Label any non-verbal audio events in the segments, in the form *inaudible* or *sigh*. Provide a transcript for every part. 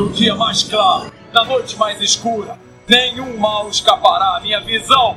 No dia mais claro, na noite mais escura, nenhum mal escapará à minha visão.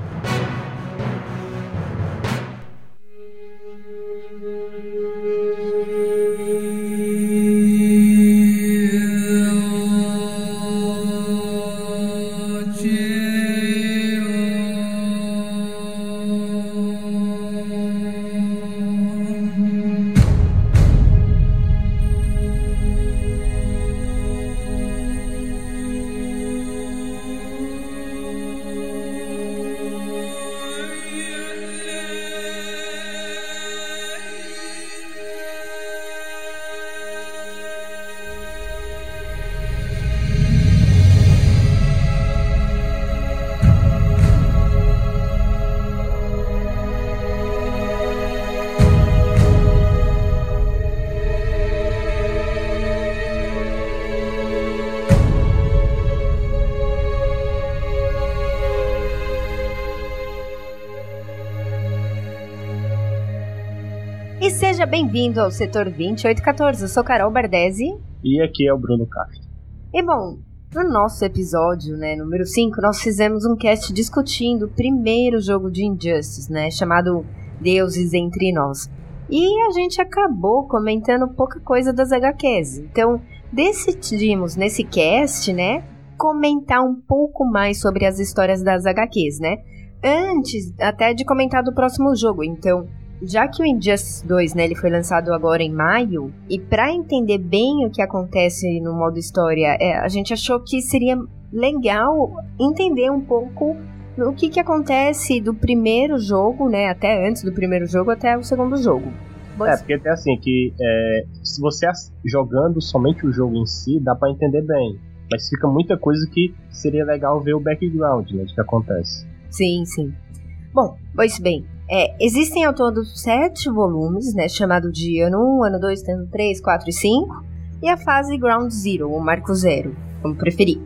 Bem-vindo ao setor 2814. Eu sou Carol Bardesi. E aqui é o Bruno Castro. E bom, no nosso episódio, né, número 5, nós fizemos um cast discutindo o primeiro jogo de Injustice, né, chamado Deuses Entre Nós. E a gente acabou comentando pouca coisa das HQs. Então, decidimos nesse cast, né, comentar um pouco mais sobre as histórias das HQs, né? Antes até de comentar do próximo jogo. Então, já que o Injustice 2, né, ele foi lançado agora em maio, e para entender bem o que acontece no modo história, é, a gente achou que seria legal entender um pouco o que, que acontece do primeiro jogo, né, até antes do primeiro jogo até o segundo jogo. É, porque tem assim, que é, se você jogando somente o jogo em si, dá para entender bem. Mas fica muita coisa que seria legal ver o background, né, de que acontece. Sim, sim. Bom, pois bem, é, existem ao todo sete volumes, né, chamado de ano 1, ano 2, ano 3, 4 e 5, e a fase Ground Zero, ou Marco Zero, como preferir.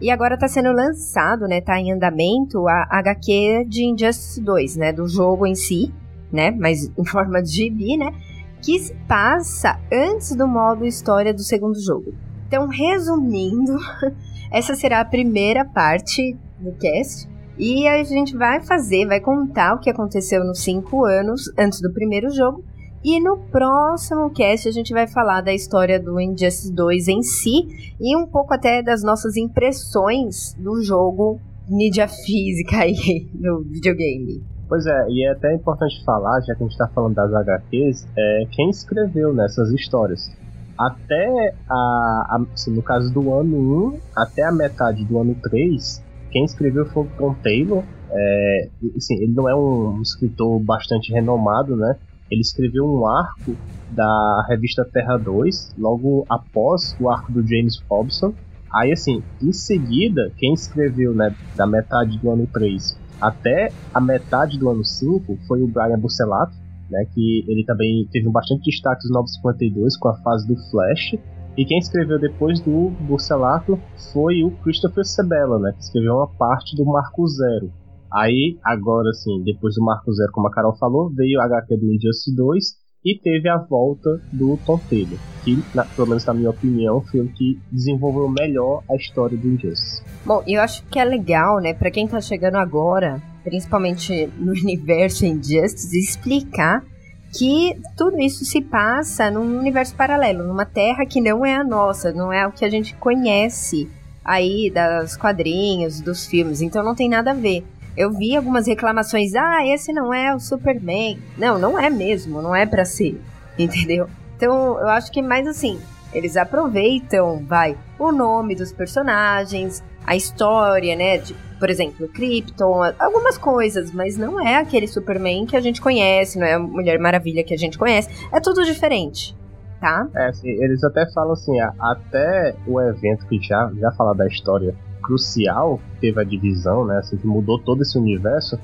E agora está sendo lançado, né, tá em andamento a HQ de Injustice 2, né, do jogo em si, né, mas em forma de gibi, né, que se passa antes do modo história do segundo jogo. Então, resumindo, *laughs* essa será a primeira parte do cast. E a gente vai fazer, vai contar o que aconteceu nos cinco anos antes do primeiro jogo. E no próximo cast a gente vai falar da história do Injustice 2 em si e um pouco até das nossas impressões do jogo mídia física aí *laughs* no videogame. Pois é, e é até importante falar, já que a gente está falando das HQs, é quem escreveu nessas histórias. Até a, a assim, no caso do ano 1, até a metade do ano 3, quem escreveu foi o Tom Taylor. É, assim, ele não é um escritor bastante renomado, né? Ele escreveu um arco da revista Terra 2, logo após o arco do James Robson. Aí, assim, em seguida, quem escreveu, né, da metade do ano 3 até a metade do ano 5 foi o Brian Bucelato, né, que ele também teve um bastante destaque nos 952 com a fase do Flash. E quem escreveu depois do Bucelato foi o Christopher Sebela, né, que escreveu uma parte do Marco Zero. Aí, agora sim, depois do Marco Zero, como a Carol falou, veio a HQ do Injustice 2 e teve a volta do Tom Taylor, que, na, pelo menos na minha opinião, foi o que desenvolveu melhor a história do Injustice. Bom, eu acho que é legal, né, para quem tá chegando agora, principalmente no *laughs* universo Injustice, explicar que tudo isso se passa num universo paralelo, numa terra que não é a nossa, não é o que a gente conhece aí dos quadrinhos, dos filmes, então não tem nada a ver. Eu vi algumas reclamações, ah, esse não é o Superman. Não, não é mesmo, não é para ser, *laughs* entendeu? Então, eu acho que mais assim, eles aproveitam, vai, o nome dos personagens, a história, né, por exemplo, Krypton, algumas coisas, mas não é aquele Superman que a gente conhece, não é a Mulher Maravilha que a gente conhece, é tudo diferente, tá? É, assim, eles até falam assim, até o evento que já, já falar da história crucial, teve a divisão, né, assim, que mudou todo esse universo,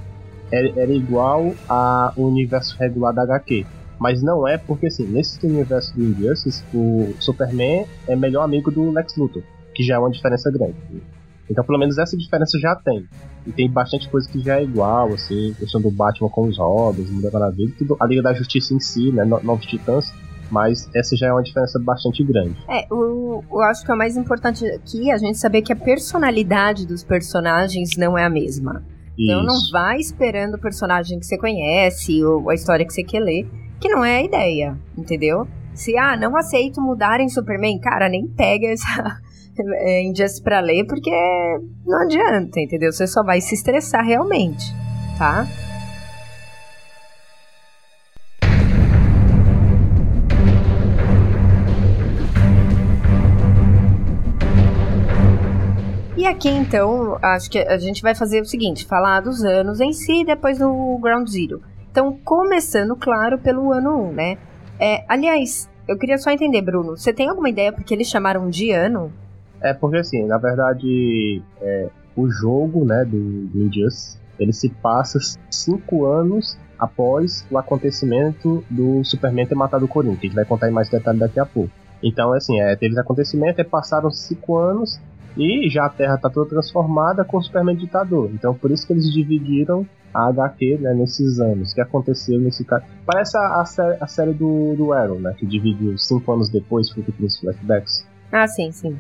era, era igual ao universo regular da HQ. Mas não é porque, assim, nesse universo do Injustice, o Superman é melhor amigo do Lex Luthor, que já é uma diferença grande. Então, pelo menos essa diferença já tem. E tem bastante coisa que já é igual, assim, questão do Batman com os Robins, Mulher Maravilha, tudo, a Liga da Justiça em si, né, Novos Titãs, Mas essa já é uma diferença bastante grande. É, o, eu acho que é o mais importante aqui é a gente saber que a personalidade dos personagens não é a mesma. Então não vai esperando o personagem que você conhece ou a história que você quer ler, que não é a ideia, entendeu? Se, ah, não aceito mudar em Superman, cara, nem pega essa é, Injustice pra ler, porque não adianta, entendeu? Você só vai se estressar realmente, tá? E aqui então, acho que a gente vai fazer o seguinte: falar dos anos em si, depois do Ground Zero. Então, começando, claro, pelo ano 1, né? É, aliás, eu queria só entender, Bruno, você tem alguma ideia porque eles chamaram de ano? É porque assim, na verdade, é, o jogo, né, do, do Injustice, ele se passa cinco anos após o acontecimento do Superman ter matado o que a gente vai contar em mais detalhes daqui a pouco. Então, assim, é, teve esse acontecimento, passaram cinco anos, e já a Terra está toda transformada com o Superman ditador. Então por isso que eles dividiram a HQ né, nesses anos. Que aconteceu nesse caso. Parece a, a, série, a série do, do Arrow, né? Que dividiu cinco anos depois, foi os flashbacks. Ah, sim, sim.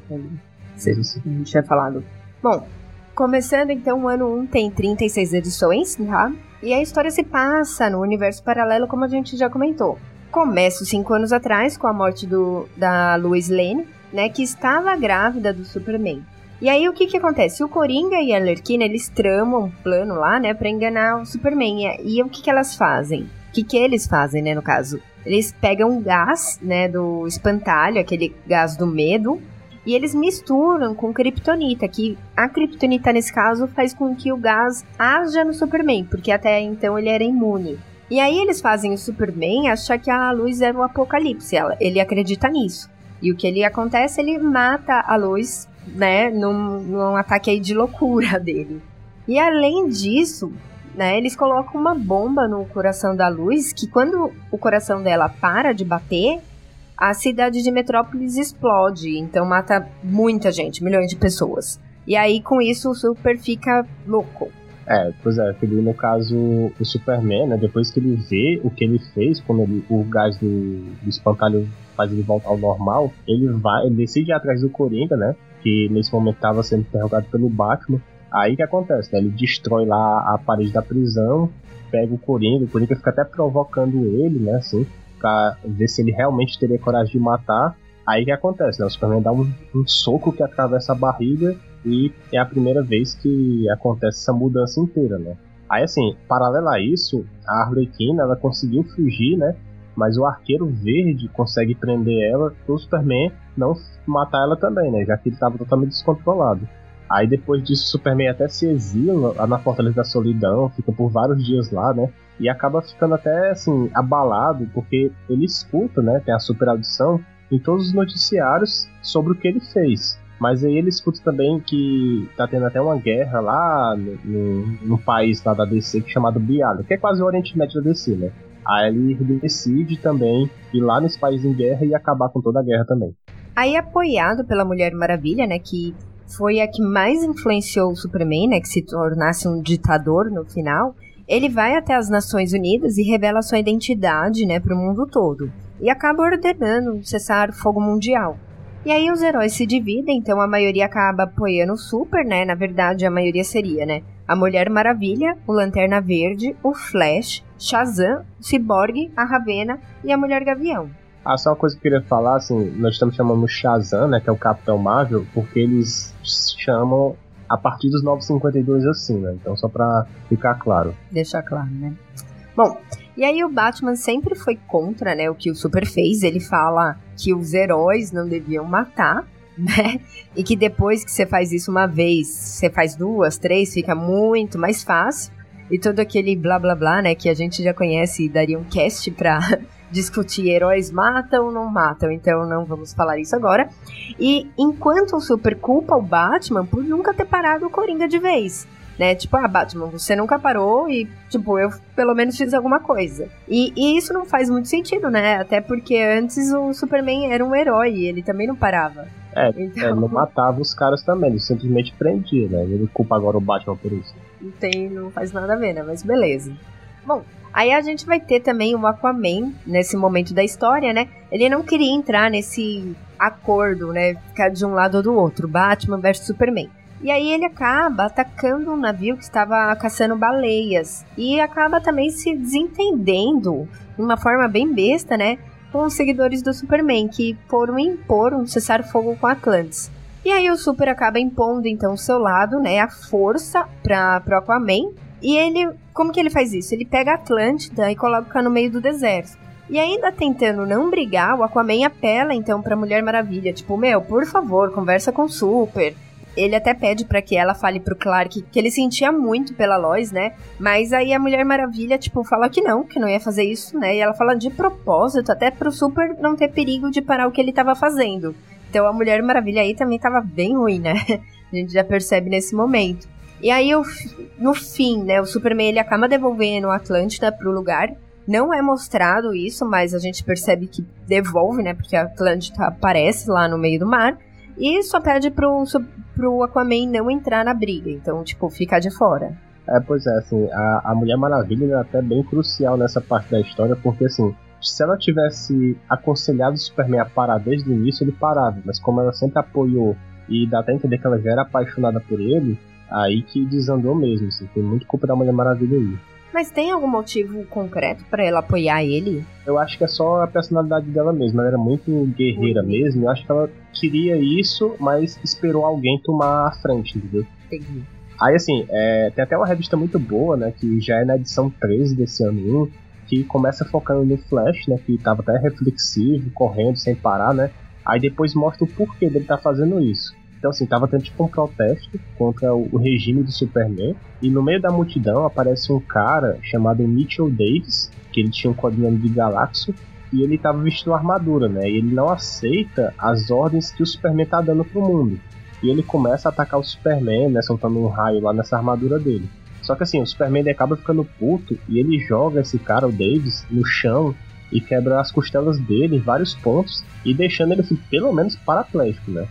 Sim, sim. A gente tinha falado. Bom, começando então, o ano 1 tem 36 edições, tá? E a história se passa no universo paralelo, como a gente já comentou. Começa cinco anos atrás, com a morte do, da Lois Lane, né, que estava grávida do Superman. E aí o que que acontece? O Coringa e a Lerquina, eles tramam um plano lá, né, para enganar o Superman. E, e o que que elas fazem? O que que eles fazem, né, no caso? Eles pegam gás, né, do espantalho, aquele gás do medo, e eles misturam com kryptonita, que a kryptonita nesse caso faz com que o gás haja no Superman, porque até então ele era imune. E aí eles fazem o Superman achar que a luz era o apocalipse, ele acredita nisso. E o que ele acontece, ele mata a luz, né, num, num ataque aí de loucura *laughs* dele. E além disso, né, eles colocam uma bomba no coração da luz, que quando o coração dela para de bater, a cidade de Metrópolis explode, então mata muita gente, milhões de pessoas. E aí com isso o Super fica louco. É, pois é, ele, no caso, o Superman, né, depois que ele vê o que ele fez, quando ele, o gás do, do espantalho faz ele voltar ao normal, ele vai, ele decide ir atrás do Coringa, né, que nesse momento estava sendo interrogado pelo Batman. Aí que acontece, né, ele destrói lá a parede da prisão, pega o Coringa, o Coringa fica até provocando ele, né, assim, ver se ele realmente teria coragem de matar. Aí que acontece, né, o Superman dá um, um soco que atravessa a barriga e é a primeira vez que acontece essa mudança inteira, né? Aí assim, paralelo a isso, a Arlequina ela conseguiu fugir, né? Mas o Arqueiro Verde consegue prender ela o Superman não matar ela também, né? Já que ele estava totalmente descontrolado. Aí depois disso, o Superman até se exila lá na Fortaleza da Solidão, fica por vários dias lá, né? E acaba ficando até assim, abalado, porque ele escuta, né? Tem a super audição em todos os noticiários sobre o que ele fez. Mas aí ele escuta também que tá tendo até uma guerra lá no, no, no país lá da DC é chamado Biala, que é quase o Oriente Médio da DC, né? Aí ele decide também ir lá nesse país em guerra e acabar com toda a guerra também. Aí apoiado pela Mulher Maravilha, né, que foi a que mais influenciou o Superman, né, que se tornasse um ditador no final, ele vai até as Nações Unidas e revela sua identidade, né, para o mundo todo. E acaba ordenando um cessar-fogo mundial. E aí os heróis se dividem, então a maioria acaba apoiando o Super, né? Na verdade, a maioria seria, né? A Mulher Maravilha, o Lanterna Verde, o Flash, Shazam, o Cyborg, a Ravena e a Mulher Gavião. Ah, só uma coisa que eu queria falar, assim, nós estamos chamando Shazam, né, que é o Capitão Marvel, porque eles chamam a partir dos 952 assim, né? Então só pra ficar claro. Deixar claro, né? Bom, e aí o Batman sempre foi contra, né, o que o Super fez. Ele fala que os heróis não deviam matar, *laughs* né? E que depois que você faz isso uma vez, você faz duas, três, fica muito mais fácil. E todo aquele blá blá blá, né, que a gente já conhece e daria um cast pra discutir heróis matam ou não matam, então não vamos falar isso agora. E enquanto o Super culpa o Batman por nunca ter parado o Coringa de vez né? Tipo, ah, Batman, você nunca parou e, tipo, eu pelo menos fiz alguma coisa. E, e isso não faz muito sentido, né? Até porque antes o Superman era um herói e ele também não parava. É, então... é, não matava os caras também, ele simplesmente prendia, né? Ele culpa agora o Batman por isso. Não tem, não faz nada a ver, né? Mas beleza. Bom, Aí a gente vai ter também o Aquaman nesse momento da história, né? Ele não queria entrar nesse acordo, né? Ficar de um lado ou do outro, Batman versus Superman. E aí ele acaba atacando um navio que estava caçando baleias. E acaba também se desentendendo de uma forma bem besta, né? Com os seguidores do Superman, que foram impor um cessar-fogo com Atlantis. E aí o Super acaba impondo então o seu lado, né, a força para pro Aquaman. E ele, como que ele faz isso? Ele pega a Atlântida e coloca no meio do deserto. E ainda tentando não brigar, o Aquaman apela então pra Mulher Maravilha, tipo, meu, por favor, conversa com o Super. Ele até pede para que ela fale pro Clark que ele sentia muito pela Lois, né? Mas aí a Mulher Maravilha, tipo, fala que não, que não ia fazer isso, né? E ela fala de propósito, até pro Super não ter perigo de parar o que ele tava fazendo. Então a Mulher Maravilha aí também tava bem ruim, né? *laughs* A gente já percebe nesse momento. E aí, no fim, né, o Superman ele acaba devolvendo a Atlântida pro lugar. Não é mostrado isso, mas a gente percebe que devolve, né? Porque a Atlântida aparece lá no meio do mar. E só pede pro, pro Aquaman não entrar na briga. Então, tipo, ficar de fora. É, pois é, assim, a, a Mulher Maravilha é até bem crucial nessa parte da história, porque assim, se ela tivesse aconselhado o Superman a parar desde o início, ele parava. Mas como ela sempre apoiou e dá até entender que ela já era apaixonada por ele, aí que desandou mesmo. Assim, tem muito culpa da Mulher Maravilha aí. Mas tem algum motivo concreto para ela apoiar ele? Eu acho que é só a personalidade dela mesma. Ela era muito guerreira uhum. mesmo. Eu acho que ela queria isso, mas esperou alguém tomar a frente, entendeu? Entendi. Aí, assim, é, tem até uma revista muito boa, né? Que já é na edição 13 desse ano que começa focando no Flash, né? Que tava até reflexivo, correndo sem parar, né? Aí depois mostra o porquê dele tá fazendo isso. Então, assim, tava tendo tipo um protesto contra o regime do Superman. E no meio da multidão aparece um cara chamado Mitchell Davis, que ele tinha um codinome de Galaxo. E ele tava vestindo armadura, né? E ele não aceita as ordens que o Superman tá dando pro mundo. E ele começa a atacar o Superman, né? Soltando um raio lá nessa armadura dele. Só que assim, o Superman acaba ficando puto e ele joga esse cara, o Davis, no chão e quebra as costelas dele em vários pontos e deixando ele assim, pelo menos paraplégico, né?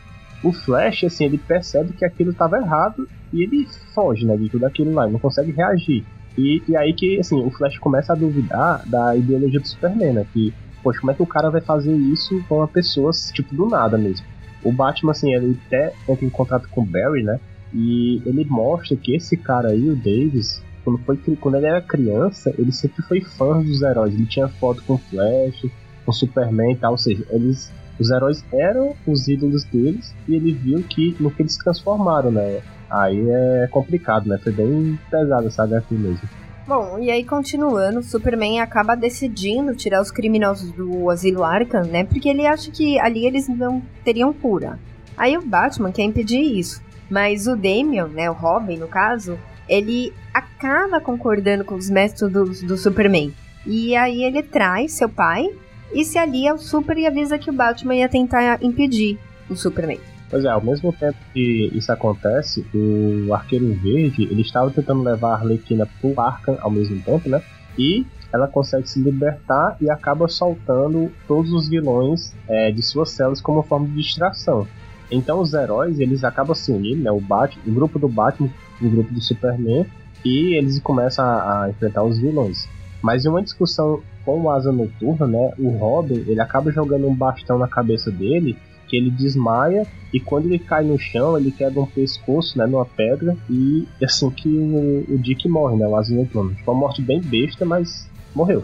O Flash, assim, ele percebe que aquilo estava errado e ele foge, né, de tudo aquilo lá, ele não consegue reagir. E, e aí que, assim, o Flash começa a duvidar da ideologia do Superman, né, que, poxa, como é que o cara vai fazer isso com uma pessoa, tipo, do nada mesmo? O Batman, assim, ele até entra em contato com o Barry, né, e ele mostra que esse cara aí, o Davis, quando, foi, quando ele era criança, ele sempre foi fã dos heróis. Ele tinha foto com Flash, com Superman e tal. Ou seja, eles, os heróis eram os ídolos deles e ele viu que no que eles se transformaram, né? Aí é complicado, né? Foi bem pesado essa HQ mesmo. Bom, e aí continuando, Superman acaba decidindo tirar os criminosos do asilo Arkham, né? Porque ele acha que ali eles não teriam cura. Aí o Batman quer impedir isso. Mas o Damian, né, o Robin no caso, ele acaba concordando com os métodos do Superman. E aí ele traz seu pai e se alia ao Super e avisa que o Batman ia tentar impedir o Superman. Pois é, ao mesmo tempo que isso acontece, o Arqueiro Verde, ele estava tentando levar a Arlequina pro Arkham ao mesmo tempo, né? E ela consegue se libertar e acaba soltando todos os vilões é, de suas células como forma de distração. Então os heróis, eles acabam se unindo, né? O Batman, o grupo do Batman, o grupo do Superman, e eles começam a, a enfrentar os vilões. Mas em uma discussão com o Asa Noturna, né? O Robin, ele acaba jogando um bastão na cabeça dele, que ele desmaia, e quando ele cai no chão, ele quebra um pescoço, né? Numa pedra, e assim que o, o Dick morre, né? O Asa Noturna. Tipo, uma morte bem besta, mas morreu.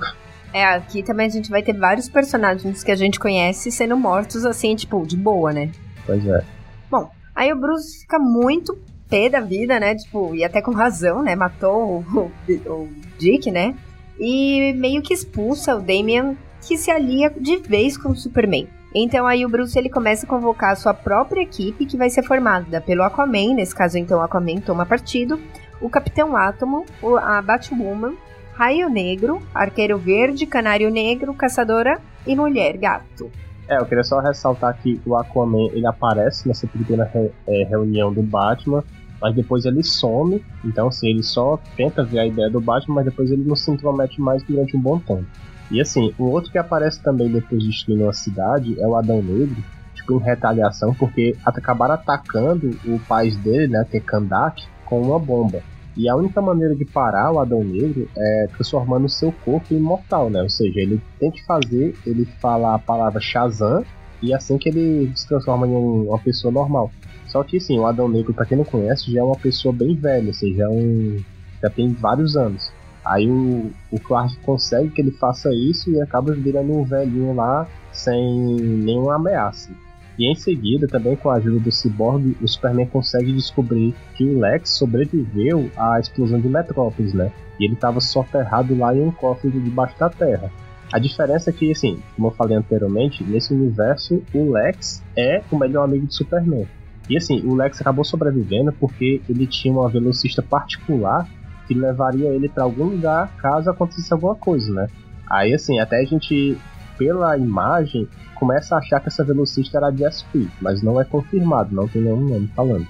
É, aqui também a gente vai ter vários personagens que a gente conhece sendo mortos assim, tipo, de boa, né? Pois é. Bom, aí o Bruce fica muito pé da vida, né? Tipo, e até com razão, né? Matou o, o, o Dick, né? E meio que expulsa o Damian, que se alia de vez com o Superman. Então aí o Bruce ele começa a convocar a sua própria equipe, que vai ser formada pelo Aquaman, nesse caso então o Aquaman toma partido, o Capitão Átomo, a Batwoman, Raio Negro, Arqueiro Verde, Canário Negro, Caçadora e Mulher Gato. É, eu queria só ressaltar que o Aquaman ele aparece nessa pequena re, é, reunião do Batman, mas depois ele some. Então, assim, ele só tenta ver a ideia do Batman, mas depois ele não se intromete mais durante um bom tempo. E assim, o outro que aparece também depois de destruindo a cidade é o Adão Negro, tipo, em retaliação, porque acabaram atacando o pai dele, né, que é Kandak, com uma bomba. E a única maneira de parar o Adão Negro é transformando o seu corpo em imortal, né? Ou seja, ele tem que fazer, ele fala a palavra Shazam e assim que ele se transforma em uma pessoa normal. Só que sim, o Adão Negro, pra quem não conhece, já é uma pessoa bem velha, assim, já, é um, já tem vários anos. Aí o, o Clark consegue que ele faça isso e acaba virando um velhinho lá sem nenhuma ameaça. E em seguida, também com a ajuda do Cyborg, o Superman consegue descobrir que o Lex sobreviveu à explosão de Metrópolis, né? E ele estava soterrado lá em um cofre debaixo da terra. A diferença é que, assim, como eu falei anteriormente, nesse universo o Lex é o melhor amigo de Superman. E assim, o Lex acabou sobrevivendo porque ele tinha uma velocista particular que levaria ele para algum lugar caso acontecesse alguma coisa, né? Aí assim, até a gente, pela imagem, começa a achar que essa velocista era a Jess mas não é confirmado, não tem nenhum nome falando.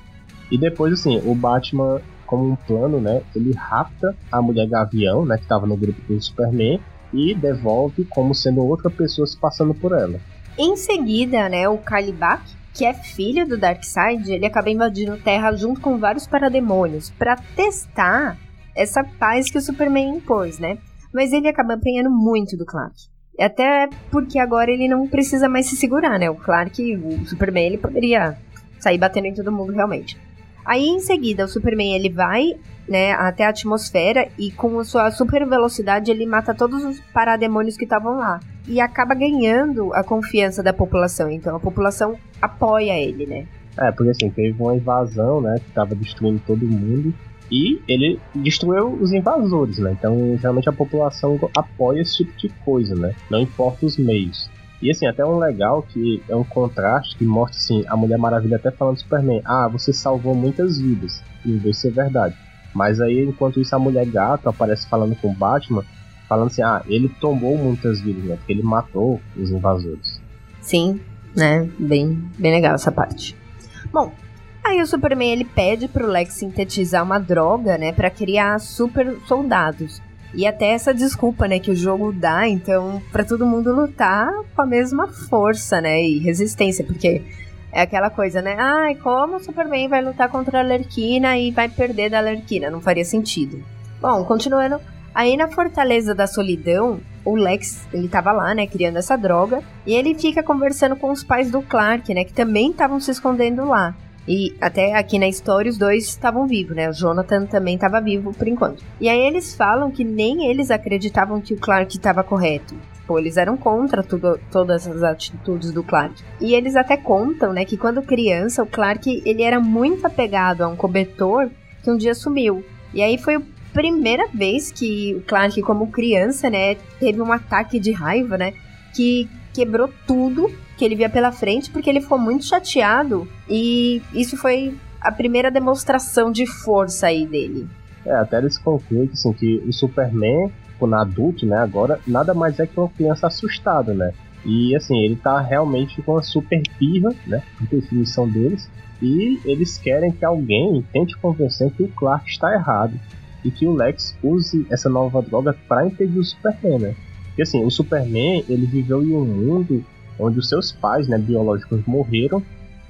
E depois, assim, o Batman, como um plano, né, ele rapta a mulher Gavião, né, que estava no grupo do Superman, e devolve como sendo outra pessoa se passando por ela. Em seguida, né, o Kalibak, que é filho do Darkseid, ele acaba invadindo Terra junto com vários parademônios para testar essa paz que o Superman impôs, né? Mas ele acaba apanhando muito do Clark. Até porque agora ele não precisa mais se segurar, né? O Clark, o Superman, ele poderia sair batendo em todo mundo realmente. Aí em seguida, o Superman ele vai né, até a atmosfera e com a sua super velocidade ele mata todos os parademônios que estavam lá. E acaba ganhando a confiança da população. Então a população apoia ele, né? É, porque assim, teve uma invasão, né, que tava destruindo todo mundo. E ele destruiu os invasores, né? Então, geralmente a população apoia esse tipo de coisa, né? Não importa os meios. E assim, até um legal que é um contraste que mostra assim, a Mulher Maravilha até falando Superman, ah, você salvou muitas vidas. E isso é verdade. Mas aí, enquanto isso, a mulher gato aparece falando com o Batman, falando assim, ah, ele tomou muitas vidas, né? Porque ele matou os invasores. Sim, né? Bem, bem legal essa parte. Bom, aí o Superman ele pede pro Lex sintetizar uma droga, né, para criar super soldados. E até essa desculpa, né, que o jogo dá, então, para todo mundo lutar com a mesma força, né, e resistência, porque é aquela coisa, né? Ai, como o Superman vai lutar contra a Lerquina e vai perder da Lerquina? Não faria sentido. Bom, continuando. Aí na Fortaleza da Solidão, o Lex, ele tava lá, né, criando essa droga, e ele fica conversando com os pais do Clark, né, que também estavam se escondendo lá. E até aqui na história os dois estavam vivos, né? O Jonathan também estava vivo por enquanto. E aí eles falam que nem eles acreditavam que o Clark estava correto. Tipo, eles eram contra tudo, todas as atitudes do Clark. E eles até contam, né, que quando criança o Clark ele era muito apegado a um cobertor que um dia sumiu. E aí foi a primeira vez que o Clark, como criança, né, teve um ataque de raiva, né, que quebrou tudo que ele via pela frente porque ele ficou muito chateado e isso foi a primeira demonstração de força aí dele. É, até eles concluem assim, que o Superman, quando adulto, né, agora, nada mais é que uma criança assustada, né? E assim, ele tá realmente com uma super pirra, né? Definição deles. E eles querem que alguém tente convencer que o Clark está errado. E que o Lex use essa nova droga para impedir o Superman, né? Porque assim, o Superman, ele viveu em um mundo onde os seus pais, né, biológicos morreram,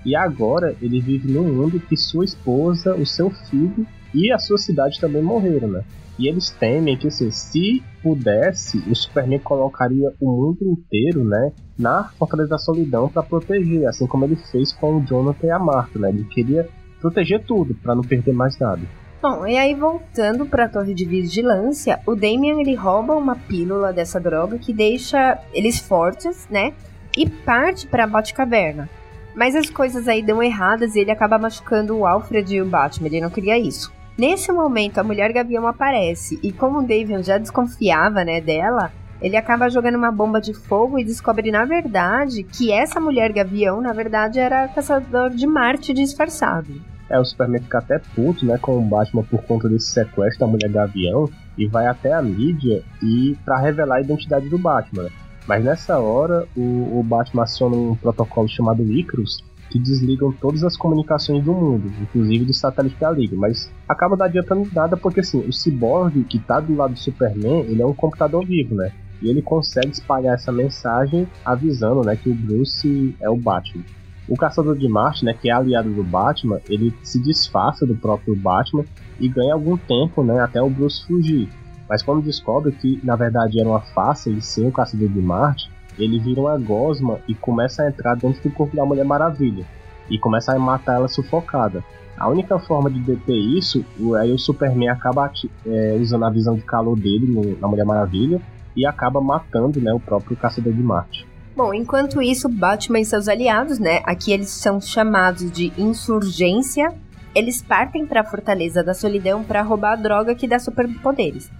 e agora ele vive num mundo que sua esposa, o seu filho e a sua cidade também morreram, né? E eles temem que, assim, se pudesse, o Superman colocaria o mundo inteiro, né, na Fortaleza da Solidão para proteger, assim como ele fez com o Jonathan e a Martha, né? Ele queria proteger tudo para não perder mais nada. Bom, e aí voltando para a torre de vigilância, o Damian ele rouba uma pílula dessa droga que deixa eles fortes, né? E parte para a Batcaverna. Mas as coisas aí dão erradas e ele acaba machucando o Alfred e o Batman, ele não queria isso. Nesse momento, a Mulher Gavião aparece e como o Davian já desconfiava, né, dela, ele acaba jogando uma bomba de fogo e descobre, na verdade, que essa Mulher Gavião, na verdade, era caçador de Marte disfarçado. É, o Superman fica até puto, né, com o Batman por conta desse sequestro da Mulher Gavião e vai até a mídia e para revelar a identidade do Batman. Mas nessa hora, o, o Batman aciona um protocolo chamado Icarus, que desligam todas as comunicações do mundo, inclusive do satélite da Liga. Mas acaba não adiantando nada porque assim, o Cyborg que tá do lado do Superman, ele é um computador vivo, né? E ele consegue espalhar essa mensagem avisando, né, que o Bruce é o Batman. O Caçador de Marte, né, que é aliado do Batman, ele se disfarça do próprio Batman e ganha algum tempo, né, até o Bruce fugir. Mas quando descobre que na verdade era uma face ele ser o Caçador de Marte, ele vira uma gosma e começa a entrar dentro do corpo da Mulher Maravilha e começa a matar ela sufocada. A única forma de deter isso, aí o Superman acaba é, usando a visão de calor dele no, na Mulher Maravilha e acaba matando né, o próprio Caçador de Marte. Bom, enquanto isso, Batman e seus aliados, né, aqui eles são chamados de insurgência, eles partem para a Fortaleza da Solidão para roubar a droga que dá superpoderes.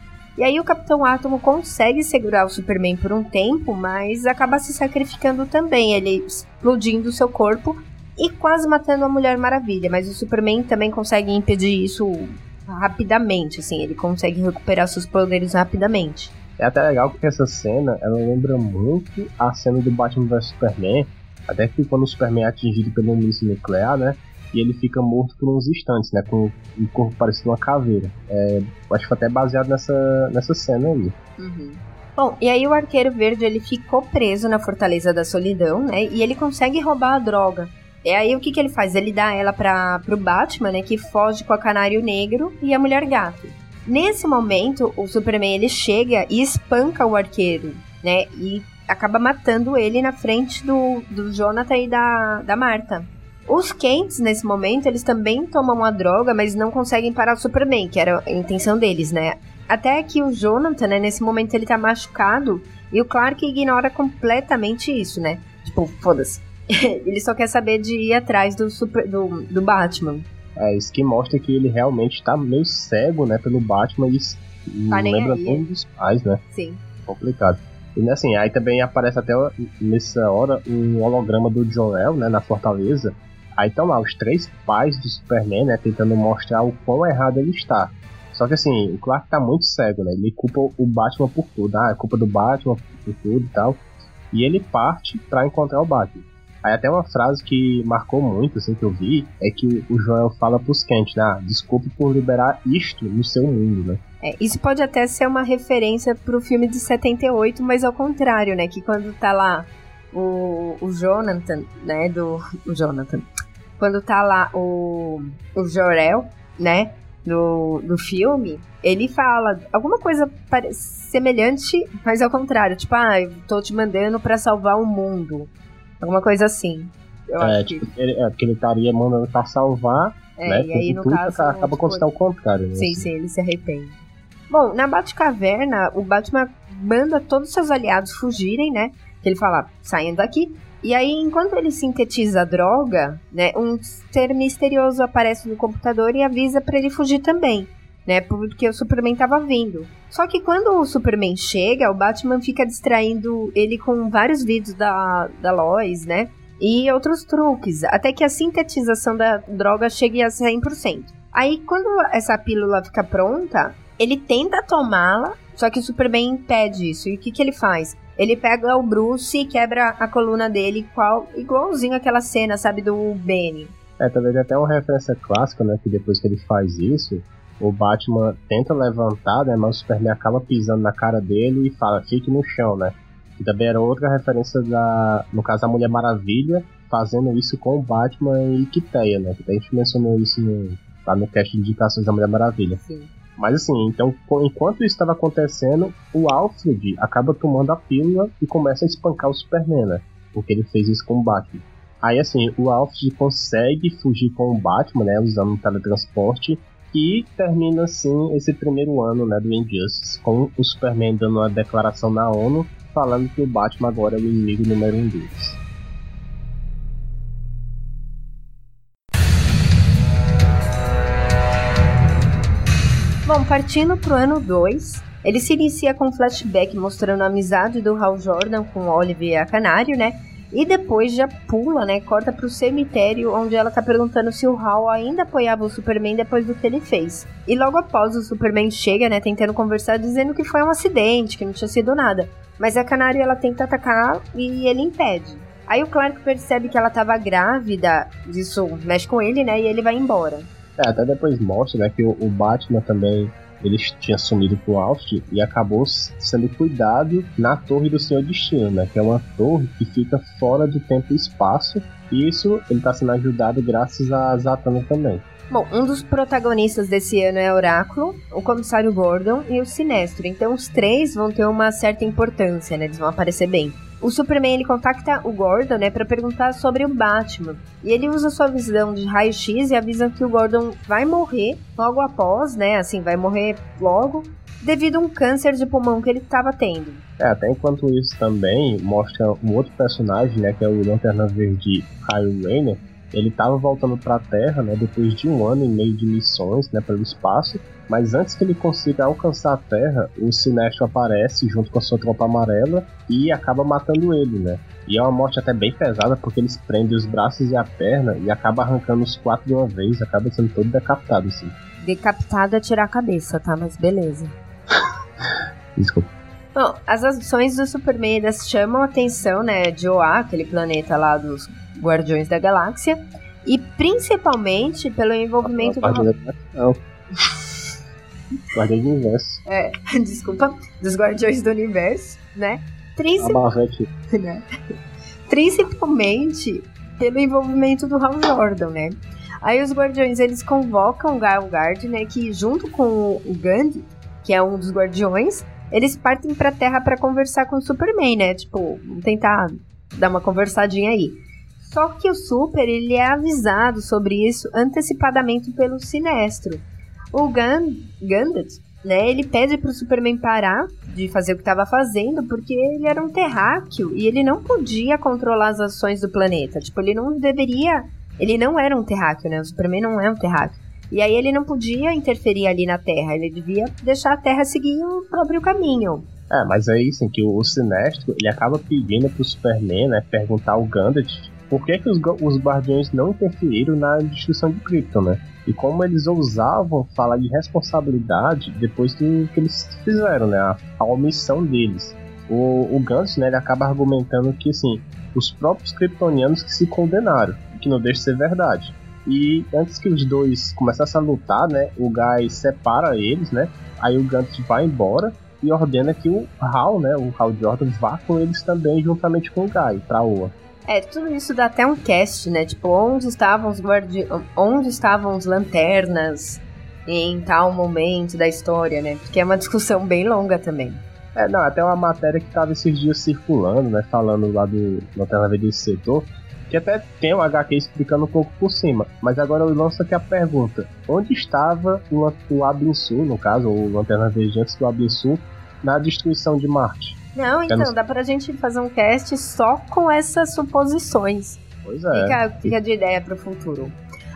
E aí o Capitão Átomo consegue segurar o Superman por um tempo, mas acaba se sacrificando também, ele explodindo seu corpo e quase matando a Mulher Maravilha, mas o Superman também consegue impedir isso rapidamente, assim, ele consegue recuperar seus poderes rapidamente. É até legal porque essa cena, ela lembra muito a cena do Batman vs Superman, até que quando o Superman é atingido pelo míssil nuclear, né, e ele fica morto por uns instantes, né, com um corpo parecido uma caveira. É, acho que foi até baseado nessa, nessa cena aí. Uhum. Bom, e aí o Arqueiro Verde, ele ficou preso na Fortaleza da Solidão, né, e ele consegue roubar a droga. E aí o que, que ele faz? Ele dá ela para pro Batman, né, que foge com a Canário Negro e a Mulher Gato. Nesse momento, o Superman ele chega e espanca o arqueiro, né? E acaba matando ele na frente do, do Jonathan e da, da Marta. Os Kents, nesse momento, eles também tomam a droga, mas não conseguem parar o Superman, que era a intenção deles, né? Até que o Jonathan, né, nesse momento, ele tá machucado e o Clark ignora completamente isso, né? Tipo, foda-se. *laughs* ele só quer saber de ir atrás do, super, do, do Batman. É, isso que mostra que ele realmente tá meio cego, né, pelo Batman e tá não lembra nem dos pais, né? Sim. Complicado. E assim, aí também aparece até nessa hora um holograma do Jor-El, né, na fortaleza. Aí estão lá os três pais do Superman, né, tentando mostrar o quão errado ele está. Só que assim, o Clark tá muito cego, né? Ele culpa o Batman por tudo. Ah, é culpa do Batman por tudo e tal. E ele parte para encontrar o Batman. Aí até uma frase que marcou muito, assim, que eu vi, é que o Joel fala pros Kent, né? Ah, desculpe por liberar isto no seu mundo, né? É, isso pode até ser uma referência pro filme de 78, mas ao contrário, né? Que quando tá lá o, o Jonathan, né? Do. O Jonathan. Quando tá lá o. O Jorel, né? No, no filme, ele fala alguma coisa semelhante, mas ao contrário. Tipo, ah, eu tô te mandando para salvar o mundo. Alguma coisa assim. Eu é, acho tipo, que... ele, é, porque ele estaria mandando pra salvar, É, né? e aí, no tudo caso, acaba tipo, acontecendo ao contrário, né? Sim, sim, ele se arrepende. Bom, na Batcaverna, o Batman manda todos os seus aliados fugirem, né? Que ele fala, saindo daqui. E aí, enquanto ele sintetiza a droga, né? Um ser misterioso aparece no computador e avisa para ele fugir também. Né, porque o Superman tava vindo. Só que quando o Superman chega, o Batman fica distraindo ele com vários vídeos da, da Lois, né? E outros truques, até que a sintetização da droga chegue a 100%. Aí, quando essa pílula fica pronta, ele tenta tomá-la, só que o Superman impede isso. E o que, que ele faz? Ele pega o Bruce e quebra a coluna dele, qual, igualzinho aquela cena, sabe, do Benny. É, talvez até uma referência clássica, né? Que depois que ele faz isso, o Batman tenta levantar, né? Mas o Superman acaba pisando na cara dele e fala, fique no chão, né? E também era outra referência da, no caso, a Mulher Maravilha, fazendo isso com o Batman e Kiteia, né? Que a gente mencionou isso no, lá no cast de indicações da Mulher Maravilha. Sim. Mas assim, então, enquanto isso estava acontecendo, o Alfred acaba tomando a pílula e começa a espancar o Superman, né? Porque ele fez isso com o Batman. Aí assim, o Alfred consegue fugir com o Batman, né? Usando um teletransporte. E termina assim esse primeiro ano né, do Injustice, com o Superman dando uma declaração na ONU falando que o Batman agora é o inimigo número um deles. Bom, partindo pro ano 2, ele se inicia com um flashback mostrando a amizade do Hal Jordan com Oliver a Canário, né? E depois já pula, né? Corta pro cemitério, onde ela tá perguntando se o Hal ainda apoiava o Superman depois do que ele fez. E logo após o Superman chega, né? Tentando conversar, dizendo que foi um acidente, que não tinha sido nada. Mas a Canário ela tenta atacar e ele impede. Aí o Clark percebe que ela tava grávida, isso mexe com ele, né? E ele vai embora. É, até depois mostra, né, que o, o Batman também ele tinha sumido pro Alfred e acabou sendo cuidado na Torre do Senhor Destino, né? Que é uma torre que fica fora do tempo e espaço. E isso ele está sendo ajudado graças a Zatanna também. Bom, um dos protagonistas desse ano é Oráculo, o Comissário Gordon e o Sinestro. Então os três vão ter uma certa importância, né? Eles vão aparecer bem. O Superman ele contacta o Gordon, né, para perguntar sobre o Batman. E ele usa sua visão de raio-x e avisa que o Gordon vai morrer logo após, né, assim, vai morrer logo devido a um câncer de pulmão que ele estava tendo. É, até enquanto isso também mostra um outro personagem, né, que é o Lanterna Verde Kyle Rayner, ele estava voltando para a Terra, né, depois de um ano e meio de missões, né, pelo espaço, mas antes que ele consiga alcançar a Terra, o Sinestro aparece junto com a sua tropa amarela e acaba matando ele, né? E é uma morte até bem pesada, porque eles prendem os braços e a perna e acaba arrancando os quatro de uma vez, acaba sendo todo decapitado, assim. Decapitado é tirar a cabeça, tá? Mas beleza. *laughs* Desculpa. Bom, as ações do Superman chamam a atenção, né, de Oa, aquele planeta lá dos Guardiões da Galáxia, e principalmente pelo envolvimento do... Não. *laughs* Guardiões do Universo. É, *laughs* desculpa, dos Guardiões do Universo, né? Princip... *laughs* né? Principalmente pelo envolvimento do Hal Jordan, né? Aí os Guardiões, eles convocam o Gal Guard, né? Que junto com o Gandhi, que é um dos Guardiões, eles partem pra Terra para conversar com o Superman, né? Tipo, tentar dar uma conversadinha aí. Só que o Super, ele é avisado sobre isso antecipadamente pelo Sinestro. O Gun Gambit, né, ele pede pro Superman parar de fazer o que estava fazendo, porque ele era um terráqueo e ele não podia controlar as ações do planeta. Tipo, ele não deveria. Ele não era um terráqueo, né? O Superman não é um terráqueo. E aí ele não podia interferir ali na Terra, ele devia deixar a Terra seguir o próprio caminho. É, mas é isso, que o, o Sinestro, ele acaba pedindo pro Superman, né, perguntar ao Gambit por que, que os, os Guardiões não interferiram na destruição de Krypton, né? E como eles ousavam falar de responsabilidade depois do que eles fizeram, né? A, a omissão deles. O, o Gantz, né, ele acaba argumentando que, assim, os próprios kryptonianos que se condenaram, que não deixa de ser verdade. E antes que os dois começassem a lutar, né, o Guy separa eles, né? Aí o Gantz vai embora e ordena que o Hal, né, o Hal Jordan, vá com eles também juntamente com o Guy pra Oa. É, tudo isso dá até um cast, né? Tipo, onde estavam os guardi... onde estavam os lanternas em tal momento da história, né? Porque é uma discussão bem longa também. É, não, até uma matéria que tava esses dias circulando, né? Falando lá do Lanterna Verde desse setor. Que até tem o HQ explicando um pouco por cima. Mas agora eu lanço aqui a pergunta: onde estava o, o Abinsu, no caso, o Lanterna Verde antes do Abinsu, na destruição de Marte? Não, então, não... dá pra gente fazer um cast só com essas suposições. Pois é. Fica, fica de ideia pro futuro.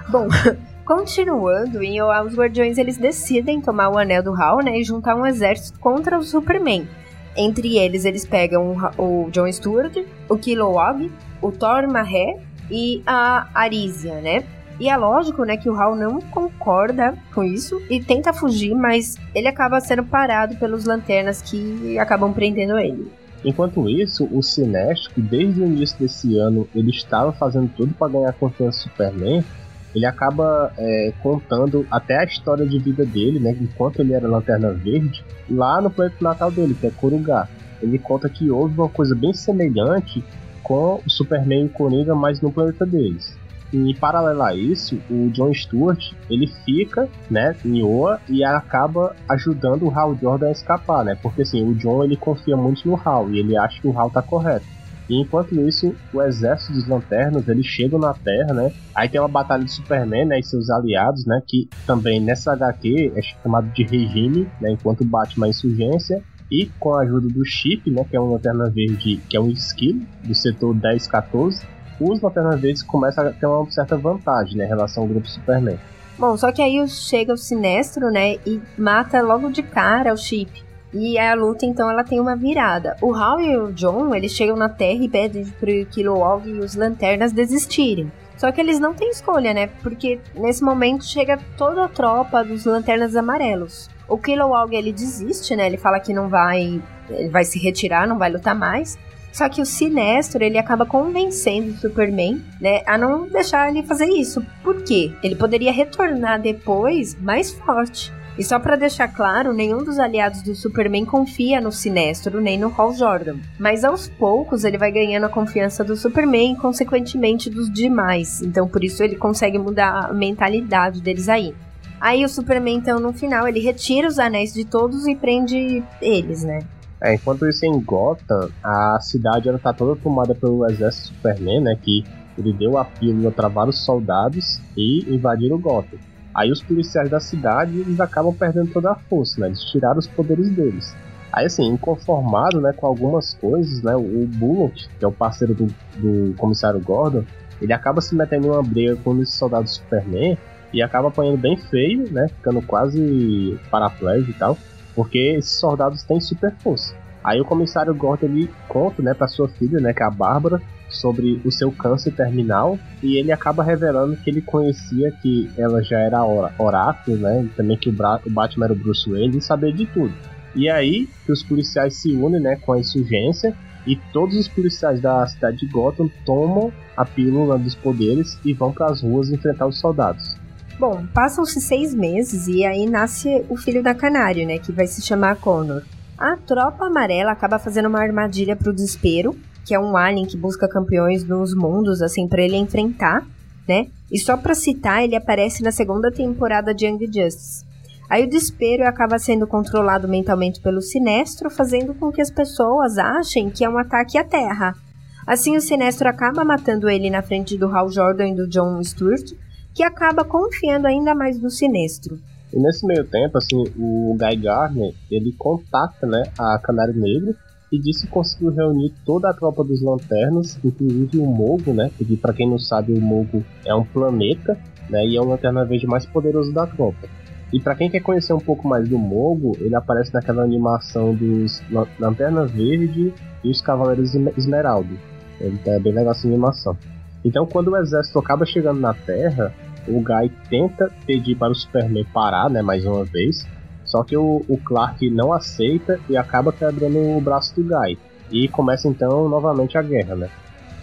Bom, *laughs* continuando, em Oa, os Guardiões eles decidem tomar o Anel do Hal, né, e juntar um exército contra o Superman. Entre eles, eles pegam o, o John Stewart, o Kilowog, o Thor Mahé e a Arisia, né? E é lógico, né, que o Hal não concorda com isso e tenta fugir, mas ele acaba sendo parado pelos lanternas que acabam prendendo ele. Enquanto isso, o Sinestro, desde o início desse ano ele estava fazendo tudo para ganhar confiança do Superman, ele acaba é, contando até a história de vida dele, né, enquanto ele era Lanterna Verde, lá no planeta natal dele, que é Corugá. Ele conta que houve uma coisa bem semelhante com o Superman e Coringa, mas no planeta deles. E paralelo a isso, o John Stewart, ele fica, né, em Oa e acaba ajudando o Hal Jordan a escapar, né? Porque assim, o John ele confia muito no Hal e ele acha que o Hal tá correto. E enquanto isso, o exército dos lanternas, eles chegam na Terra, né? Aí tem uma batalha de Superman, né, e seus aliados, né, que também nessa HQ é chamado de regime, né, enquanto bate uma insurgência e com a ajuda do Chip, né, que é um lanterna verde, que é um skill do setor 1014, os Lanternas Verdes começam a ter uma certa vantagem, né, em relação ao grupo Superman. Bom, só que aí chega o Sinestro, né, e mata logo de cara o Chip. E a luta, então, ela tem uma virada. O Hal e o John, eles chegam na Terra e pedem pro Kilowog e os Lanternas desistirem. Só que eles não têm escolha, né? Porque nesse momento chega toda a tropa dos Lanternas Amarelos. O Kilowog, ele desiste, né? Ele fala que não vai... Ele vai se retirar, não vai lutar mais. Só que o Sinestro, ele acaba convencendo o Superman, né, a não deixar ele fazer isso. Por quê? Ele poderia retornar depois mais forte. E só para deixar claro, nenhum dos aliados do Superman confia no Sinestro nem no Hal Jordan. Mas aos poucos ele vai ganhando a confiança do Superman e, consequentemente, dos demais. Então por isso ele consegue mudar a mentalidade deles aí. Aí o Superman, então, no final, ele retira os anéis de todos e prende eles, né? É, enquanto isso em Gotham, a cidade ela tá toda tomada pelo exército Superman, né? Que ele deu a pílula para vários soldados e invadiram Gotham. Aí os policiais da cidade eles acabam perdendo toda a força, né? Eles tiraram os poderes deles. Aí assim, inconformado, né, com algumas coisas, né, o Bullock, que é o parceiro do, do comissário Gordon, ele acaba se metendo em uma briga com os soldados do Superman e acaba apanhando bem feio, né, ficando quase paraplégico e tal, porque esses soldados têm super força. Aí o comissário Gordon ele conta, né, para sua filha, né, que é a Bárbara, sobre o seu câncer terminal e ele acaba revelando que ele conhecia que ela já era oráculo, né? E também que o, o Batman era o Bruce Wayne e sabia de tudo. E aí que os policiais se unem, né, com a insurgência e todos os policiais da cidade de Gotham tomam a pílula dos poderes e vão para as ruas enfrentar os soldados. Bom, passam-se seis meses e aí nasce o filho da Canário, né, que vai se chamar Connor. A tropa amarela acaba fazendo uma armadilha para o desespero que é um alien que busca campeões nos mundos, assim, para ele enfrentar, né? E só para citar, ele aparece na segunda temporada de Young Justice. Aí o desespero acaba sendo controlado mentalmente pelo Sinestro, fazendo com que as pessoas achem que é um ataque à Terra. Assim, o Sinestro acaba matando ele na frente do Hal Jordan e do John Stewart, que acaba confiando ainda mais no Sinestro. E nesse meio tempo, assim, o Guy Gardner, ele contata, né, a Canário Negro e disse que conseguiu reunir toda a tropa dos Lanternas, inclusive o Mogo, né? Porque para quem não sabe, o Mogo é um planeta, né? E é o Lanterna Verde mais poderoso da tropa. E para quem quer conhecer um pouco mais do Mogo, ele aparece naquela animação dos Lanterna Verde e os Cavaleiros Esmeralda. Ele é bem legal essa animação. Então, quando o exército acaba chegando na Terra, o Guy tenta pedir para o Superman parar, né, mais uma vez, só que o, o Clark não aceita e acaba quebrando o braço do Guy. E começa então novamente a guerra, né?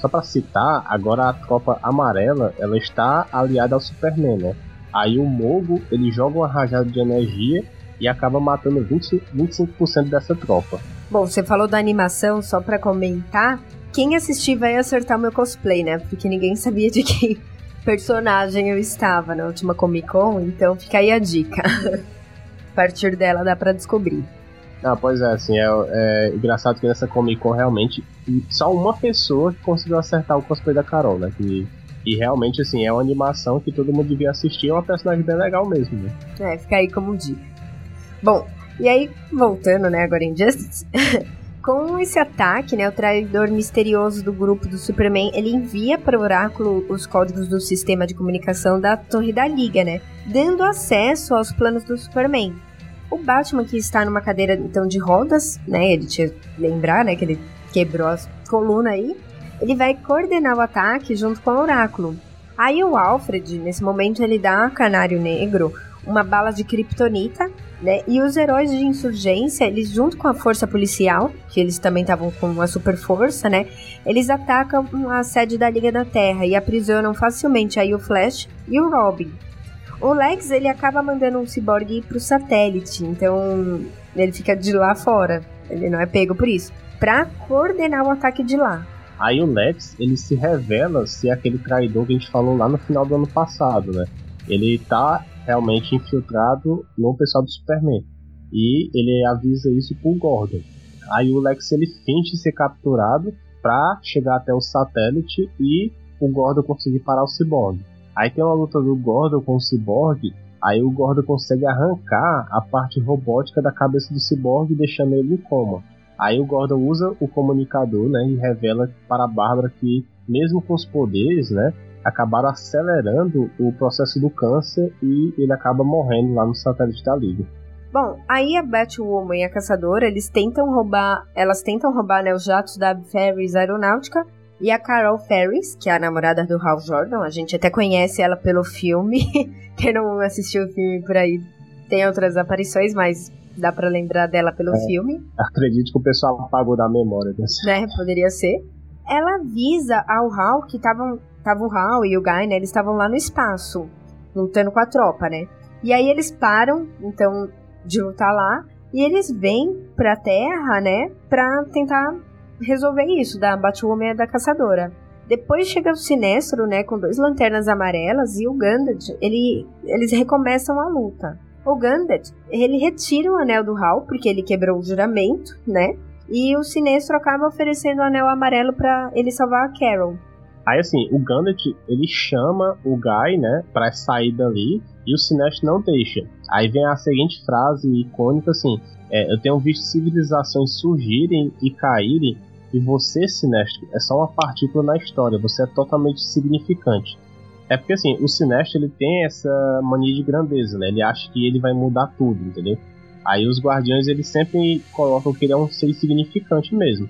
Só para citar, agora a tropa amarela ela está aliada ao Superman, né? Aí o Mogo ele joga uma rajada de energia e acaba matando 20, 25% dessa tropa. Bom, você falou da animação, só para comentar, quem assistir vai acertar o meu cosplay, né? Porque ninguém sabia de que personagem eu estava na última Comic Con, então fica aí a dica. *laughs* A partir dela dá para descobrir. Ah, pois é, assim, é, é, engraçado que nessa Comic Con realmente só uma pessoa que conseguiu acertar o cosplay da Carol, né? Que, e realmente, assim, é uma animação que todo mundo devia assistir, é uma personagem bem legal mesmo, né? É, fica aí como dica. Bom, e aí, voltando, né, agora em Justice, *laughs* com esse ataque, né, o traidor misterioso do grupo do Superman, ele envia para o Oráculo os códigos do sistema de comunicação da Torre da Liga, né, dando acesso aos planos do Superman. O Batman, que está numa cadeira então de rodas, né, ele tinha lembrar, né, que ele quebrou a coluna aí, ele vai coordenar o ataque junto com o Oráculo. Aí o Alfred, nesse momento, ele dá a Canário Negro uma bala de kryptonita né? E os heróis de insurgência, eles junto com a força policial, que eles também estavam com uma super força, né? Eles atacam a sede da Liga da Terra e aprisionam facilmente aí o Flash e o Robin. O Lex, ele acaba mandando um ciborgue pro satélite, então ele fica de lá fora. Ele não é pego por isso. Pra coordenar o ataque de lá. Aí o Lex, ele se revela ser aquele traidor que a gente falou lá no final do ano passado, né? Ele tá realmente infiltrado no pessoal do Superman. E ele avisa isso pro Gordon. Aí o Lex ele finge ser capturado para chegar até o satélite e o Gordon conseguir parar o Cyborg. Aí tem uma luta do Gordon com o Cyborg, aí o Gordon consegue arrancar a parte robótica da cabeça do Cyborg, deixando ele em coma. Aí o Gordon usa o comunicador, né, e revela para a Bárbara que mesmo com os poderes, né, acabaram acelerando o processo do câncer e ele acaba morrendo lá no satélite da Liga. Bom, aí a Batwoman e a Caçadora, eles tentam roubar, elas tentam roubar né, os jatos da Ferris Aeronáutica e a Carol Ferris, que é a namorada do Hal Jordan, a gente até conhece ela pelo filme. *laughs* Quem não assistiu o filme por aí tem outras aparições, mas dá para lembrar dela pelo é, filme. Acredito que o pessoal apagou da memória desse. Né, poderia ser. Ela avisa ao Hal que estavam Tava o Hal e o Guy, né? Eles estavam lá no espaço, lutando com a tropa, né? E aí eles param, então, de lutar lá, e eles vêm pra Terra, né, pra tentar resolver isso, da Batwoman e da Caçadora. Depois chega o Sinestro, né, com duas lanternas amarelas, e o Gandalf, ele, eles recomeçam a luta. O Gandalf, ele retira o anel do Hal, porque ele quebrou o juramento, né, e o Sinestro acaba oferecendo o anel amarelo para ele salvar a Carol. Aí assim, o Gandalf, ele chama o Guy, né, pra sair dali, e o Sinestro não deixa. Aí vem a seguinte frase icônica assim: é, Eu tenho visto civilizações surgirem e caírem, e você, Sinestro, é só uma partícula na história, você é totalmente significante. É porque assim, o Sinestro ele tem essa mania de grandeza, né? Ele acha que ele vai mudar tudo, entendeu? Aí os guardiões eles sempre colocam que ele é um ser significante mesmo.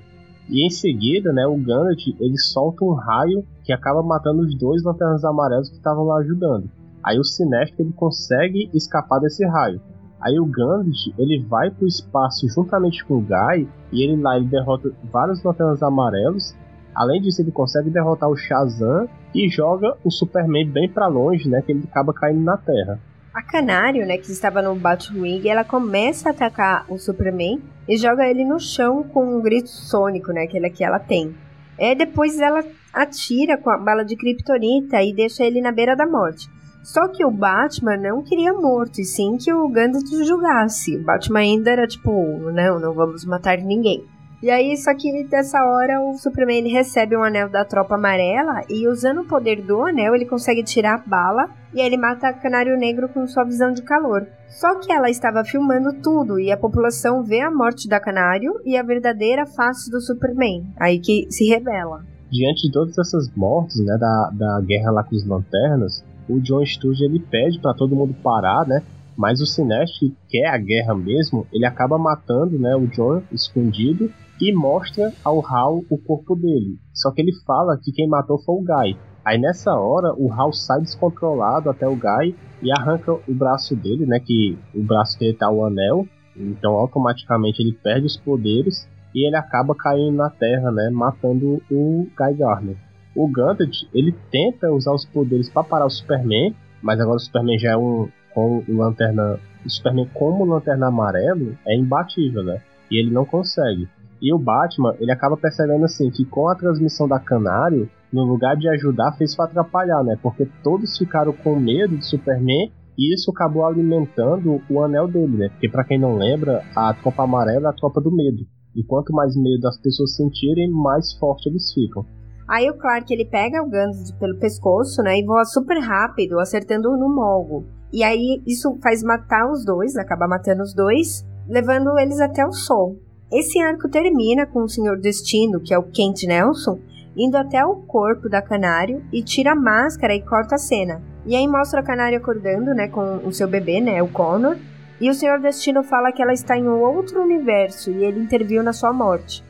E em seguida, né, o Gandalf ele solta um raio que acaba matando os dois lanternas amarelos que estavam lá ajudando. Aí o Sinestro ele consegue escapar desse raio. Aí o Gandalf ele vai pro espaço juntamente com o Guy e ele lá ele derrota vários lanternas amarelos. Além disso, ele consegue derrotar o Shazam e joga o Superman bem para longe, né? Que ele acaba caindo na Terra. A Canário, né, que estava no Batwing, ela começa a atacar o Superman e joga ele no chão com um grito sônico, né, aquele que ela tem. É, depois ela atira com a bala de kryptonita e deixa ele na beira da morte. Só que o Batman não queria morto, e sim que o Gandalf julgasse. O Batman ainda era tipo, não, não vamos matar ninguém. E aí, só que dessa hora o Superman recebe um anel da tropa amarela e usando o poder do anel ele consegue tirar a bala e aí ele mata a Canário Negro com sua visão de calor. Só que ela estava filmando tudo e a população vê a morte da Canário e a verdadeira face do Superman, aí que se revela. Diante de todas essas mortes, né, da, da guerra lá com os lanternas, o John Sturge ele pede para todo mundo parar, né? Mas o Sinestro, que quer a guerra mesmo, ele acaba matando, né, o John escondido e mostra ao Hal o corpo dele. Só que ele fala que quem matou foi o Guy. Aí nessa hora o Hal sai descontrolado até o Guy e arranca o braço dele, né, que o braço dele tá o anel. Então automaticamente ele perde os poderes e ele acaba caindo na terra, né, matando o Guy Garner. O Ganthet, ele tenta usar os poderes para parar o Superman, mas agora o Superman já é um com o lanterna, o Superman como lanterna amarelo é imbatível, né? E ele não consegue. E o Batman, ele acaba percebendo assim que com a transmissão da Canário, no lugar de ajudar, fez para atrapalhar, né? Porque todos ficaram com medo de Superman e isso acabou alimentando o anel dele, né? Porque para quem não lembra, a tropa amarela é a tropa do medo. E quanto mais medo as pessoas sentirem, mais forte eles ficam. Aí o Clark ele pega o Gandalf pelo pescoço, né, e voa super rápido, acertando no Molgo. E aí isso faz matar os dois, acaba matando os dois, levando eles até o Sol. Esse arco termina com o Senhor Destino, que é o Kent Nelson, indo até o corpo da Canário e tira a máscara e corta a cena. E aí mostra a Canário acordando, né, com o seu bebê, né, o Connor, e o Senhor Destino fala que ela está em um outro universo e ele interviu na sua morte.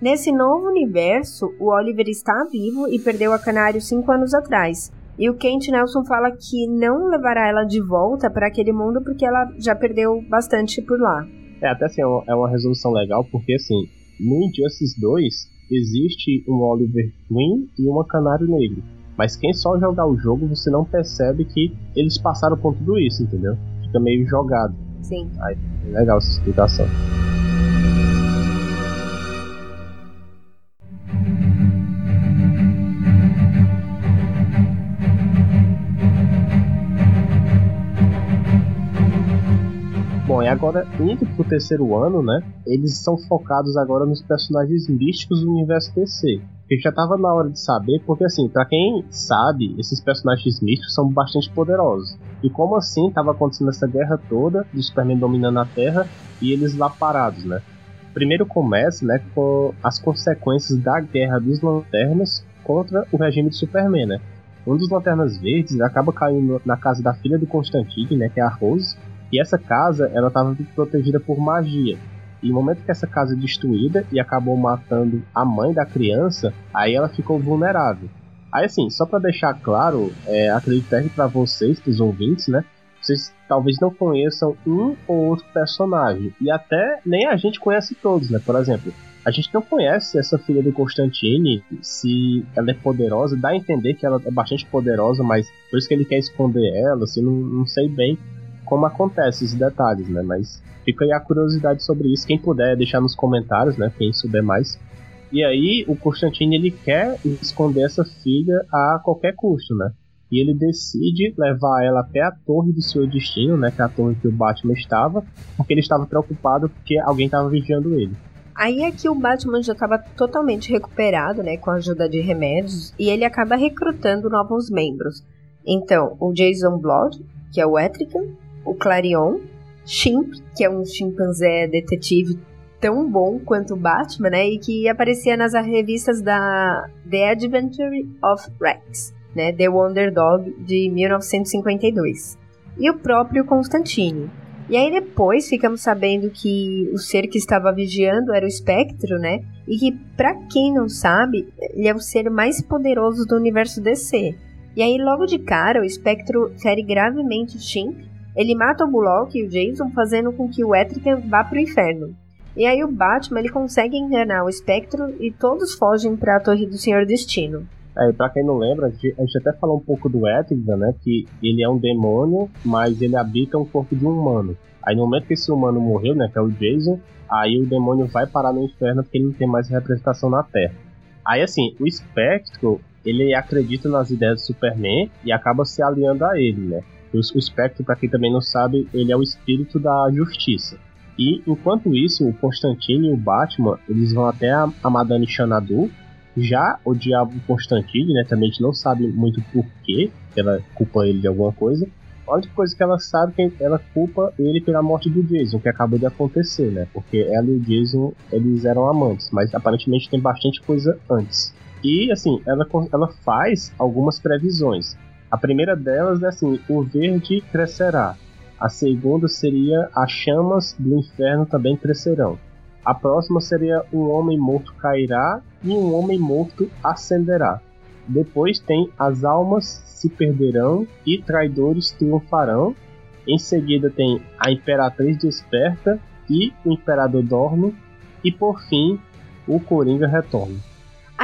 Nesse novo universo, o Oliver está vivo e perdeu a Canário cinco anos atrás. E o Kent Nelson fala que não levará ela de volta para aquele mundo porque ela já perdeu bastante por lá. É, até assim, é uma é resolução legal porque, assim, no Injustice 2 existe um Oliver Queen e uma Canário Negro. Mas quem só jogar o jogo, você não percebe que eles passaram por tudo isso, entendeu? Fica meio jogado. Sim. Aí, legal essa explicação. E agora, indo pro terceiro ano, né? Eles são focados agora nos personagens místicos do universo DC. Que já tava na hora de saber, porque assim, para quem sabe, esses personagens místicos são bastante poderosos. E como assim tava acontecendo essa guerra toda, do Superman dominando a Terra e eles lá parados, né? Primeiro começa, né, com as consequências da guerra dos Lanternas contra o regime do Superman, né? Um dos Lanternas Verdes acaba caindo na casa da filha do Constantine, né, que é a Rose, e essa casa, ela estava protegida por magia. E no momento que essa casa é destruída e acabou matando a mãe da criança, aí ela ficou vulnerável. Aí assim, só para deixar claro, é, acredito que para vocês, os ouvintes, né? Vocês talvez não conheçam um ou outro personagem. E até nem a gente conhece todos, né? Por exemplo, a gente não conhece essa filha do Constantine, se ela é poderosa, dá a entender que ela é bastante poderosa, mas por isso que ele quer esconder ela, assim, não, não sei bem como acontece esses detalhes, né? Mas fica aí a curiosidade sobre isso. Quem puder deixar nos comentários, né? Quem souber mais. E aí o Constantine ele quer esconder essa filha a qualquer custo, né? E ele decide levar ela até a torre do seu destino, né? Que é a torre que o Batman estava, porque ele estava preocupado porque alguém estava vigiando ele. Aí aqui o Batman já estava totalmente recuperado, né, com a ajuda de remédios, e ele acaba recrutando novos membros. Então, o Jason Blood, que é o Etrigan, o Clarion, Chimp, que é um chimpanzé detetive tão bom quanto o Batman, né, e que aparecia nas revistas da The Adventure of Rex, né, The Wonder Dog de 1952. E o próprio Constantine, e aí depois ficamos sabendo que o ser que estava vigiando era o espectro, né? E que, para quem não sabe, ele é o ser mais poderoso do universo DC. E aí, logo de cara, o espectro fere gravemente o Shimp. Ele mata o Bullock e o Jason, fazendo com que o Etrigan vá pro inferno. E aí o Batman ele consegue enganar o espectro e todos fogem para a Torre do Senhor Destino. É, pra quem não lembra, a gente até falou um pouco do Etrigan, né? Que ele é um demônio, mas ele habita um corpo de um humano. Aí no momento que esse humano morreu, né? Que é o Jason, aí o demônio vai parar no inferno porque ele não tem mais representação na Terra. Aí assim, o Espectro, ele acredita nas ideias do Superman e acaba se aliando a ele, né? O, Espectro, pra quem também não sabe, ele é o espírito da justiça. E enquanto isso, o Constantine e o Batman, eles vão até a, a Madame Xanadu, já o Diabo Constantine, né, também a gente não sabe muito porquê, ela culpa ele de alguma coisa. A única coisa que ela sabe é que ela culpa ele pela morte do Jason, que acabou de acontecer, né? Porque ela e o Jason, eles eram amantes, mas aparentemente tem bastante coisa antes. E, assim, ela, ela faz algumas previsões. A primeira delas é assim: o verde crescerá. A segunda seria as chamas do inferno também crescerão. A próxima seria um homem morto cairá e um homem morto ascenderá. Depois tem as almas se perderão e traidores triunfarão. Em seguida tem a imperatriz desperta e o imperador dorme. E por fim, o Coringa retorna.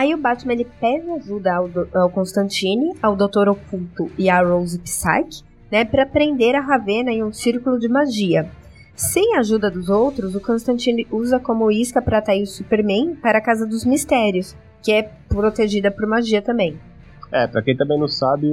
Aí o Batman ele pede ajuda ao, ao Constantine, ao Doutor Oculto e à Rose Psyche, né, para prender a Ravena em um círculo de magia. Sem a ajuda dos outros, o Constantine usa como isca para atrair o Superman para a Casa dos Mistérios, que é protegida por magia também. É, pra quem também não sabe,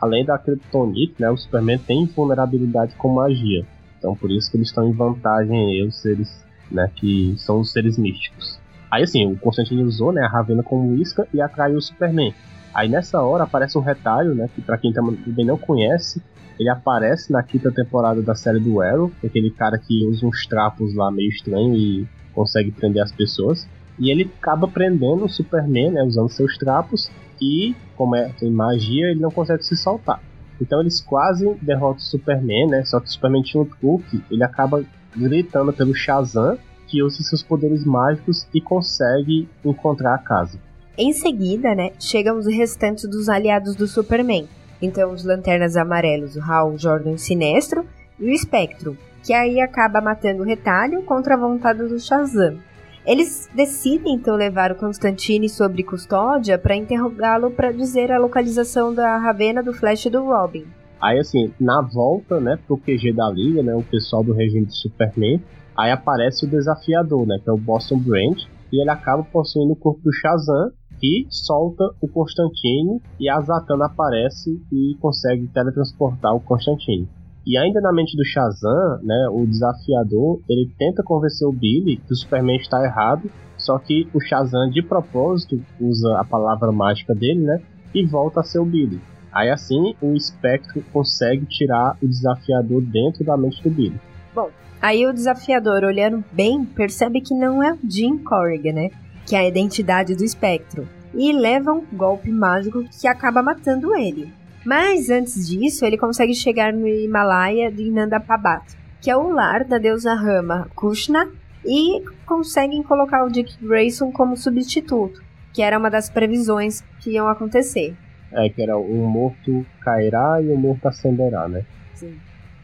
além da Kryptonite, né, o Superman tem vulnerabilidade com magia. Então por isso que eles estão em vantagem aí, os seres, né, que são os seres místicos. Aí assim, o Constantine usou, né, a Ravena como isca e atraiu o Superman. Aí nessa hora aparece um retalho, né, que para quem também não conhece, ele aparece na quinta temporada da série do Arrow, é aquele cara que usa uns trapos lá meio estranho e consegue prender as pessoas. E ele acaba prendendo o Superman, né, usando seus trapos, e como é, tem magia, ele não consegue se soltar. Então eles quase derrotam o Superman, né? Só que o Superman tinha um truque, ele acaba gritando pelo Shazam, que usa seus poderes mágicos e consegue encontrar a casa. Em seguida, né, chegam os restantes dos aliados do Superman, então, os Lanternas Amarelos, o Hal Jordan Sinestro e o Espectro, que aí acaba matando o Retalho contra a vontade do Shazam. Eles decidem então levar o Constantine sob custódia para interrogá-lo para dizer a localização da Ravena, do Flash e do Robin. Aí assim, na volta, né, pro QG da Liga, né, o pessoal do regime de Superman, aí aparece o desafiador, né, que é o Boston Brand, e ele acaba possuindo o corpo do Shazam que solta o Constantine e a Zatanna aparece e consegue teletransportar o Constantine. E ainda na mente do Shazam, né, o desafiador, ele tenta convencer o Billy que o Superman está errado, só que o Shazam de propósito usa a palavra mágica dele, né, e volta a ser o Billy. Aí assim, o Espectro consegue tirar o desafiador dentro da mente do Billy. Bom, aí o desafiador, olhando bem, percebe que não é o Jim Corrigan, né? que é a identidade do espectro, e leva um golpe mágico que acaba matando ele. Mas antes disso, ele consegue chegar no Himalaia de Nanda Parbat, que é o lar da deusa Rama Kushna, e conseguem colocar o Dick Grayson como substituto, que era uma das previsões que iam acontecer. É, que era o morto cairá e o morto ascenderá, né? Sim.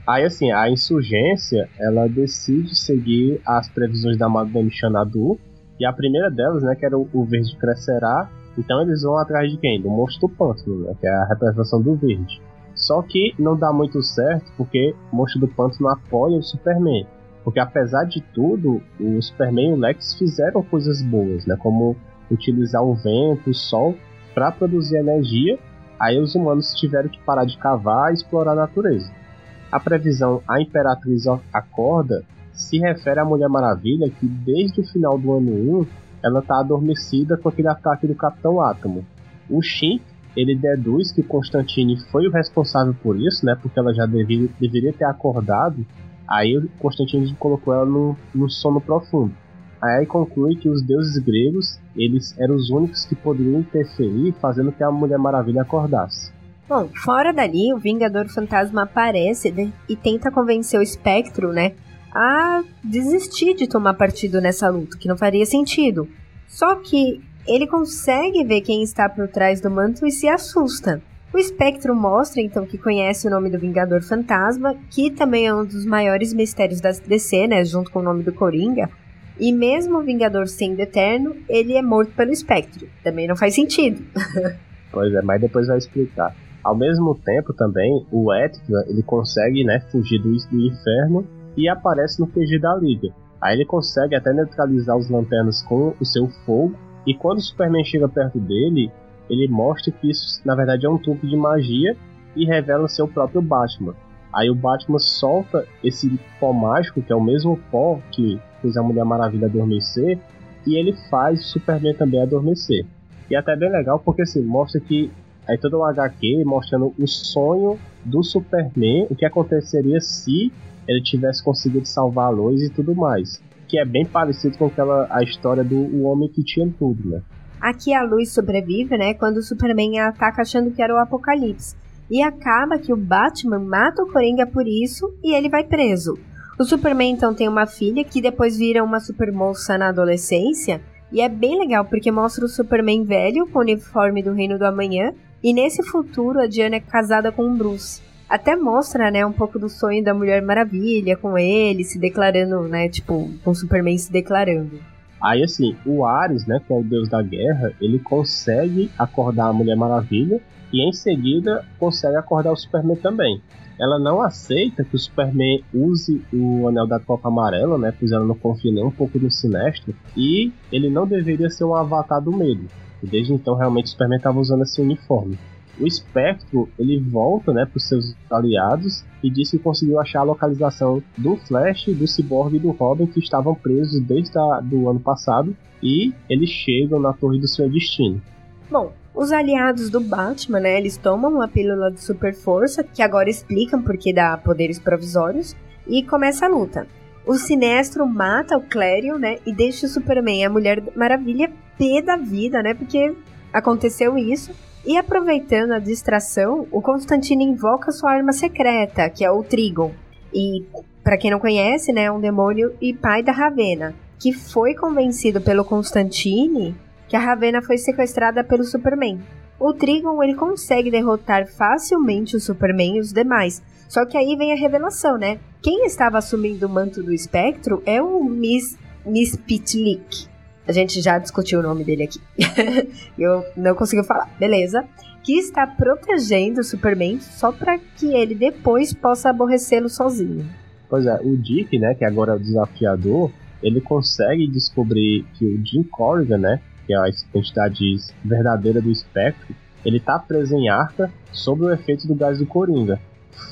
Aí, assim, a insurgência, ela decide seguir as previsões da Madame Xanadu, e a primeira delas, né, que era o, verde crescerá, então eles vão atrás de quem? Do monstro do pântano, né, que é a representação do verde. Só que não dá muito certo porque o Monstro do Pântano apoia o Superman. Porque apesar de tudo, o Superman e o Lex fizeram coisas boas, né? Como utilizar o vento, o sol para produzir energia. Aí os humanos tiveram que parar de cavar e explorar a natureza. A previsão A Imperatriz Acorda se refere à Mulher Maravilha que desde o final do ano 1 ela está adormecida com aquele ataque do Capitão Átomo. O Shin ele deduz que Constantine foi o responsável por isso, né? Porque ela já devia, deveria ter acordado. Aí Constantine colocou ela no, no sono profundo. Aí conclui que os deuses gregos eles eram os únicos que poderiam interferir, fazendo que a Mulher Maravilha acordasse. Bom, fora dali, o Vingador Fantasma aparece e tenta convencer o Espectro, né, a desistir de tomar partido nessa luta, que não faria sentido. Só que ele consegue ver quem está por trás do manto e se assusta. O espectro mostra então que conhece o nome do Vingador Fantasma, que também é um dos maiores mistérios da DC, né, junto com o nome do Coringa. E mesmo o Vingador sendo eterno, ele é morto pelo espectro. Também não faz sentido. *laughs* pois é, mas depois vai explicar. Ao mesmo tempo também, o Ética, ele consegue, né, fugir do, do inferno e aparece no PG da Liga. Aí ele consegue até neutralizar os lanternas com o seu fogo, e quando o Superman chega perto dele, ele mostra que isso na verdade é um truque de magia e revela ser o próprio Batman. Aí o Batman solta esse pó mágico, que é o mesmo pó que fez a Mulher Maravilha adormecer, e ele faz o Superman também adormecer. E é até bem legal porque assim, mostra que aí todo um HQ mostrando o sonho do Superman, o que aconteceria se ele tivesse conseguido salvar a Lois e tudo mais. Que é bem parecido com aquela a história do o homem que tinha tudo, né? Aqui a Lois sobrevive, né? Quando o Superman ataca achando que era o Apocalipse. E acaba que o Batman mata o Coringa por isso e ele vai preso. O Superman então tem uma filha que depois vira uma supermoça na adolescência. E é bem legal porque mostra o Superman velho com o uniforme do Reino do Amanhã. E nesse futuro a Diana é casada com o Bruce até mostra, né, um pouco do sonho da Mulher Maravilha com ele, se declarando, né, tipo, com o Superman se declarando. Aí assim, o Ares, né, que é o deus da guerra, ele consegue acordar a Mulher Maravilha e em seguida consegue acordar o Superman também. Ela não aceita que o Superman use o anel da Copa Amarela, né, pois ela não confia nem um pouco no Sinestro, e ele não deveria ser um avatar do medo. E desde então realmente o Superman estava usando esse uniforme o Espectro ele volta né, para os seus aliados e diz que conseguiu achar a localização do Flash, do Cyborg e do Robin que estavam presos desde o ano passado e eles chegam na Torre do Seu Destino. Bom, os aliados do Batman, né, eles tomam uma pílula de super força, que agora explicam porque dá poderes provisórios, e começa a luta. O Sinestro mata o Clarion, né, e deixa o Superman e a Mulher Maravilha pé da vida, né, porque aconteceu isso. E aproveitando a distração, o Constantino invoca sua arma secreta, que é o Trigon. E, para quem não conhece, né, é um demônio e pai da Ravena, que foi convencido pelo Constantine que a Ravena foi sequestrada pelo Superman. O Trigon ele consegue derrotar facilmente o Superman e os demais. Só que aí vem a revelação, né? Quem estava assumindo o manto do espectro é o Miss, Miss Pitlick, a gente já discutiu o nome dele aqui. *laughs* eu não consegui falar. Beleza. Que está protegendo o Superman só para que ele depois possa aborrecê-lo sozinho. Pois é, o Dick, né, que agora é o desafiador, ele consegue descobrir que o Jim Corrigan, né, que é a entidade verdadeira do espectro, ele está preso em Arca sob o efeito do gás do Coringa,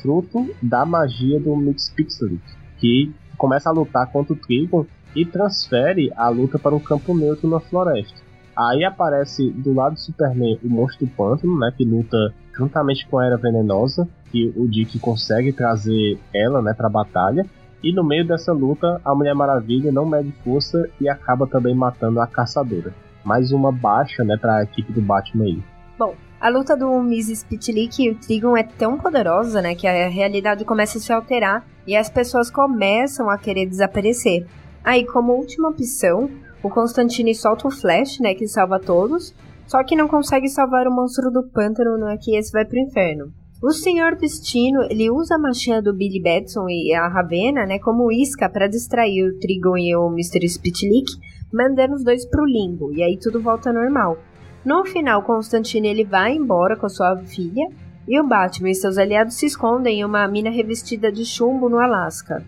fruto da magia do Mix Pixel, que começa a lutar contra o Trigon e transfere a luta para um campo neutro na floresta. Aí aparece do lado do Superman o Monstro do Pântano, né, que luta juntamente com a Era Venenosa, que o Dick consegue trazer ela, né, para a batalha. E no meio dessa luta, a Mulher Maravilha não mede força e acaba também matando a Caçadora. Mais uma baixa, né, para a equipe do Batman aí. Bom, a luta do Mrs. Spitlick e o Trigon é tão poderosa, né, que a realidade começa a se alterar e as pessoas começam a querer desaparecer. Aí, como última opção, o Constantine solta o Flash, né, que salva todos, só que não consegue salvar o monstro do pântano, né, que esse vai pro inferno. O Senhor Destino, ele usa a machinha do Billy Batson e a Ravena, né, como isca para distrair o Trigon e o Mr. Spitlick, mandando os dois pro limbo, e aí tudo volta normal. No final, Constantine ele vai embora com sua filha, E o Batman e seus aliados se escondem em uma mina revestida de chumbo no Alasca.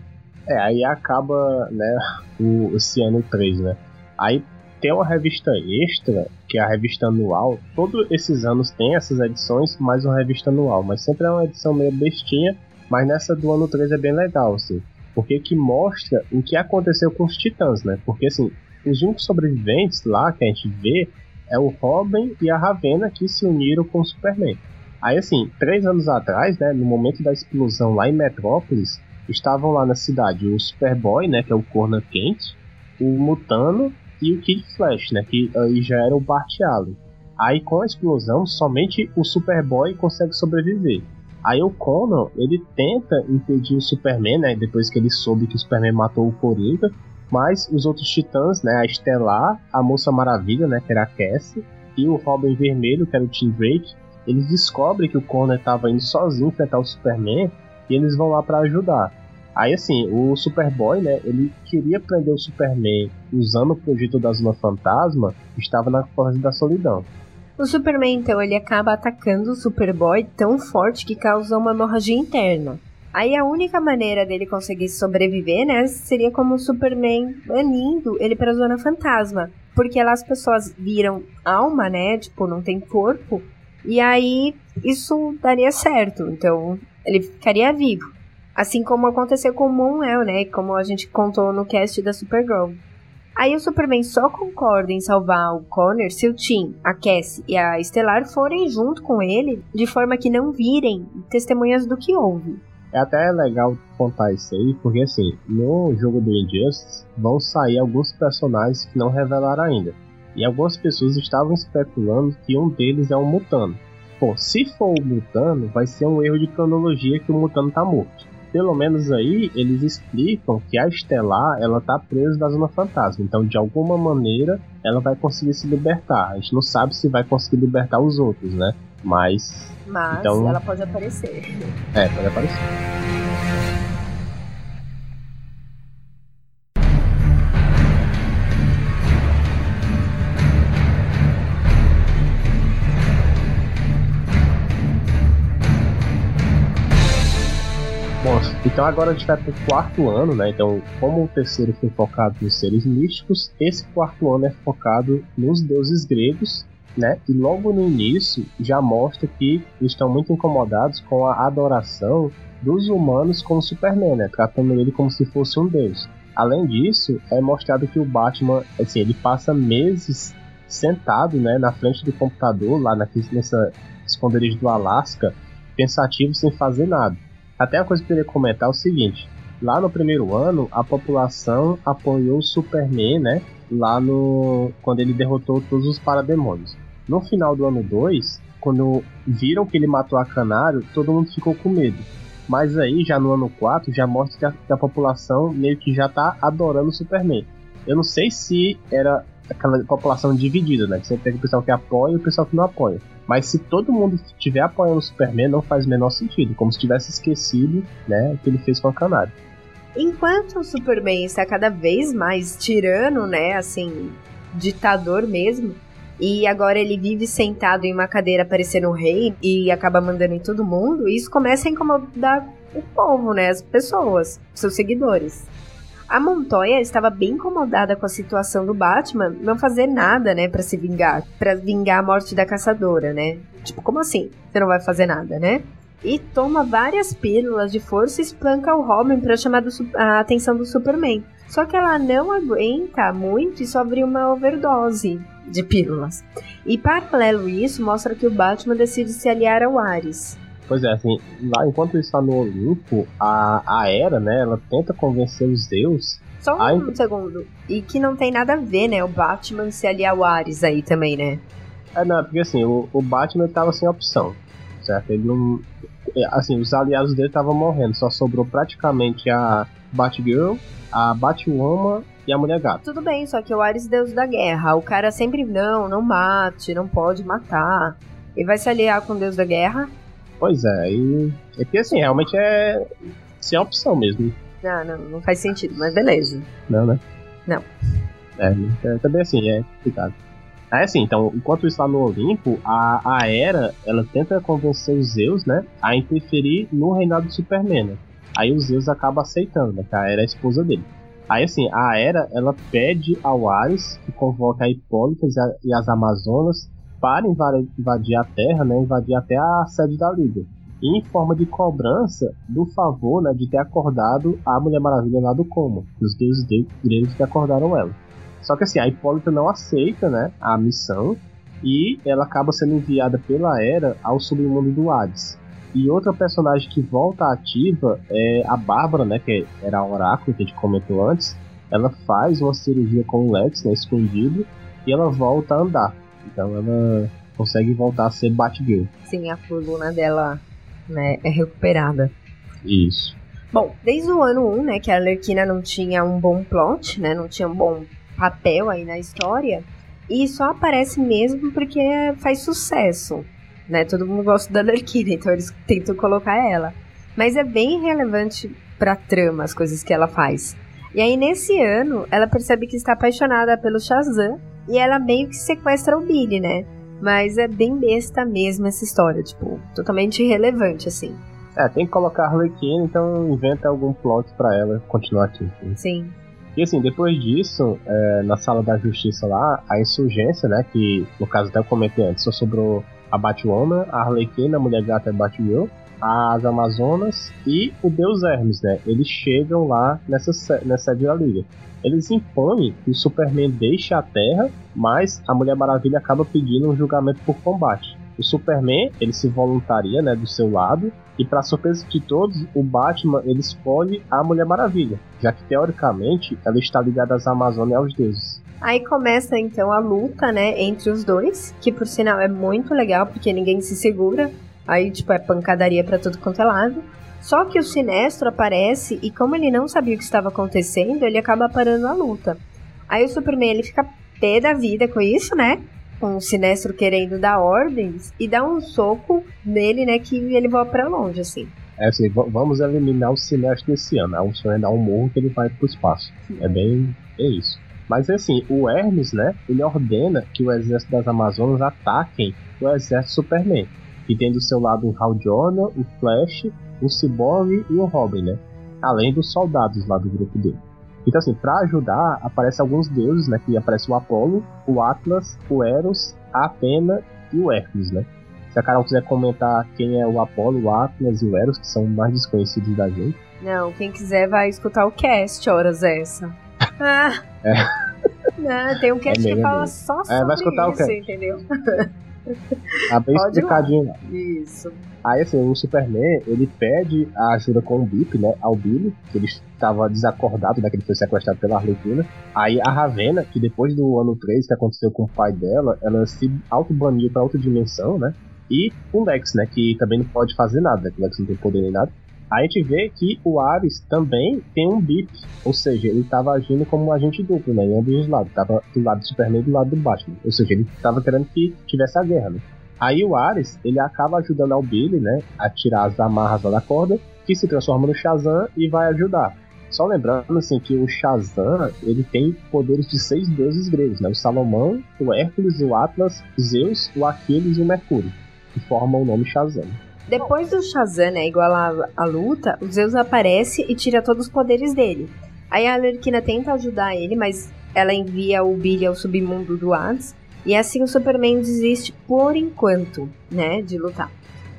É, aí acaba, né, o, esse ano 3, né? Aí tem uma revista extra, que é a revista anual. Todos esses anos tem essas edições, mais uma revista anual. Mas sempre é uma edição meio bestinha. Mas nessa do ano 3 é bem legal, assim. Porque que mostra o que aconteceu com os titãs, né? Porque assim, os únicos sobreviventes lá que a gente vê é o Robin e a Ravena que se uniram com o Superman. Aí assim, três anos atrás, né, no momento da explosão lá em Metrópolis, estavam lá na cidade o Superboy, né, que é o Corner Quente, o Mutano e o Kid Flash, né, que aí já era o Bart Allen. Aí com a explosão, somente o Superboy consegue sobreviver. Aí o Conan, ele tenta impedir o Superman, né, depois que ele soube que o Superman matou o Coringa, mas os outros titãs, né, a Estelar, a Moça Maravilha, né, que era a Cassie, e o Robin Vermelho, que era o Tim Drake, eles descobrem que o Connor estava indo sozinho enfrentar o Superman e eles vão lá para ajudar. Aí assim, o Superboy, né, ele queria prender o Superman usando o projeto da Zona Fantasma, estava na Forja da Solidão. O Superman, então, ele acaba atacando o Superboy tão forte que causa uma hemorragia interna. Aí a única maneira dele conseguir sobreviver, né, seria como o Superman banindo ele pra Zona Fantasma. Porque lá as pessoas viram alma, né, tipo, não tem corpo, e aí isso daria certo. Então ele ficaria vivo. Assim como aconteceu com o Moon-El, né? Como a gente contou no cast da Supergirl. Aí o Superman só concorda em salvar o Connor se o Tim, a Cassie e a Estelar forem junto com ele, de forma que não virem testemunhas do que houve. É até legal contar isso aí, porque assim, no jogo do Injustice vão sair alguns personagens que não revelaram ainda e algumas pessoas estavam especulando que um deles é um mutano. Bom, se for o mutano, vai ser um erro de cronologia que o mutano tá morto. Pelo menos aí eles explicam que a Estelar ela tá presa da Zona Fantasma, então de alguma maneira ela vai conseguir se libertar. A gente não sabe se vai conseguir libertar os outros, né? Mas. Mas então... ela pode aparecer. É, pode aparecer. Então agora a gente vai pro quarto ano, né? Então, como o terceiro foi focado nos seres místicos, esse quarto ano é focado nos deuses gregos, né? E logo no início já mostra que estão muito incomodados com a adoração dos humanos como Superman, né? Tratando ele como se fosse um deus. Além disso, é mostrado que o Batman, assim, ele passa meses sentado, né, na frente do computador, lá nessa esconderijo do Alasca, pensativo sem fazer nada. Até a coisa que eu queria comentar é o seguinte: lá no primeiro ano, a população apoiou o Superman, né? Lá no. quando ele derrotou todos os parademônios. No final do ano 2, quando viram que ele matou a Canário, todo mundo ficou com medo. Mas aí, já no ano 4, já mostra que a, que a população meio que já tá adorando o Superman. Eu não sei se era aquela população dividida, né? Que sempre tem o pessoal que apoia e o pessoal que não apoia. Mas se todo mundo estiver apoiando o Superman, não faz o menor sentido. Como se tivesse esquecido, né, o que ele fez com a Canário. Enquanto o Superman está cada vez mais tirano, né, assim, ditador mesmo, e agora ele vive sentado em uma cadeira parecendo um rei e acaba mandando em todo mundo, isso começa a incomodar o povo, né, as pessoas, seus seguidores. A Montoya estava bem incomodada com a situação do Batman não fazer nada, né, para se vingar, para vingar a morte da caçadora, né? Tipo, como assim? Você não vai fazer nada, né? E toma várias pílulas de força e esplanca o Robin para chamar a atenção do Superman. Só que ela não aguenta muito e sofre uma overdose de pílulas. E paralelo isso, mostra que o Batman decide se aliar ao Ares. Pois é, assim, lá enquanto ele está no Olimpo, a, a Era, né, ela tenta convencer os deuses. Só um a... segundo. E que não tem nada a ver, né, o Batman se aliar ao Ares aí também, né? É, não, porque assim, o, o Batman tava sem opção, certo? Ele não. É, assim, os aliados dele estavam morrendo, só sobrou praticamente a Batgirl, a Batwoman e a Mulher Gata. Tudo bem, só que o Ares deus da guerra. O cara sempre, não, não mate, não pode matar. Ele vai se aliar com o deus da guerra Pois é, e. É que assim, realmente é. Sem opção mesmo. Não, não, não faz sentido, mas beleza. Não, né? Não. É, é também assim, é complicado. Aí assim, então, enquanto lá no Olimpo, a, a Hera, ela tenta convencer os Zeus, né, a interferir no reinado do Superman, né? Aí os Zeus acaba aceitando, né, que a Hera é a esposa dele. Aí assim, a Hera, ela pede ao Ares que convoque a Hipólita e as Amazonas para invadir a Terra, né, invadir até a sede da Liga. Em forma de cobrança do favor né, de ter acordado a Mulher Maravilha lá do coma, os deuses gregos que acordaram ela. Só que assim, a Hipólita não aceita né, a missão e ela acaba sendo enviada pela Hera ao submundo do Hades. E outra personagem que volta ativa é a Bárbara, né, que era a Oráculo que a gente comentou antes. Ela faz uma cirurgia com o Lex, né, escondido, e ela volta a andar. Então ela consegue voltar a ser Batgirl. Sim, a coluna dela né, é recuperada. Isso. Bom, desde o ano 1, né, que a Arlequina não tinha um bom plot, né, não tinha um bom papel aí na história, e só aparece mesmo porque faz sucesso, né, todo mundo gosta da Arlequina, então eles tentam colocar ela. Mas é bem relevante pra trama as coisas que ela faz. E aí, nesse ano, ela percebe que está apaixonada pelo Shazam, e ela meio que sequestra o Billy, né? Mas é bem besta mesmo essa história, tipo, totalmente irrelevante, assim. É, tem que colocar a Harlequin, então inventa algum plot para ela continuar aqui. Sim. sim. E assim, depois disso, é, na sala da justiça lá, a insurgência, né, que no caso até eu comentei antes, só sobrou a Batwoman, a Harlequin, a Mulher Gata e Batgirl, as Amazonas e o Deus Hermes, né? Eles chegam lá nessa, nessa sede da Liga eles impõem que o Superman deixe a Terra, mas a Mulher Maravilha acaba pedindo um julgamento por combate. O Superman, ele se voluntaria, né, do seu lado, e para surpresa de todos, o Batman, ele escolhe a Mulher Maravilha, já que teoricamente ela está ligada às Amazonas e aos deuses. Aí começa então a luta, né, entre os dois, que por sinal é muito legal porque ninguém se segura. Aí tipo é pancadaria para tudo quanto é lado. Só que o Sinestro aparece e como ele não sabia o que estava acontecendo, ele acaba parando a luta. Aí o Superman ele fica pé da vida com isso, né? Com o Sinestro querendo dar ordens e dá um soco nele, né? Que ele voa para longe, assim. É assim, vamos eliminar o Sinestro esse ano. É um sonho dar um morro que ele vai pro espaço. Sim. É bem. É isso. Mas assim, o Hermes, né? Ele ordena que o exército das Amazonas ataquem o exército Superman. E tem do seu lado o Hal Jordan, o Flash o Cyborg e o Robin, né? Além dos soldados lá do grupo dele. Então, assim, pra ajudar, aparecem alguns deuses, né? Que aparece o Apolo, o Atlas, o Eros, a Atena e o Hércules, né? Se a Carol quiser comentar quem é o Apolo, o Atlas e o Eros, que são mais desconhecidos da gente. Não, quem quiser vai escutar o cast, horas essa. Ah! É. Não, tem um cast é que fala só sobre é, vai escutar isso, o cast. entendeu? Tá *laughs* bem Pode explicadinho lá. Isso. Aí assim, o Superman, ele pede a ajuda com o Bip, né, ao Billy, que ele estava desacordado, né, que ele foi sequestrado pela Arlequina. Aí a Ravena, que depois do ano 3 que aconteceu com o pai dela, ela se auto-baniu pra outra dimensão, né, e o Lex, né, que também não pode fazer nada, né, que o Lex não tem poder nem nada. A gente vê que o Ares também tem um bip, ou seja, ele estava agindo como um agente duplo, né, em ambos os lados. Tava do lado do Superman e do lado do Batman. Ou seja, ele estava querendo que tivesse a guerra, né. Aí o Ares, ele acaba ajudando ao Billy, né, a tirar as amarras lá da corda, que se transforma no Shazam e vai ajudar. Só lembrando assim que o Shazam, ele tem poderes de seis deuses gregos, né? O Salomão, o Hércules, o Atlas, Zeus, o Aquiles e o Mercúrio, que formam o nome Shazam. Depois do Shazam, né, igual a, luta, o Zeus aparece e tira todos os poderes dele. Aí a Alerquina tenta ajudar ele, mas ela envia o Billy ao submundo do Hades e assim o Superman desiste por enquanto, né, de lutar.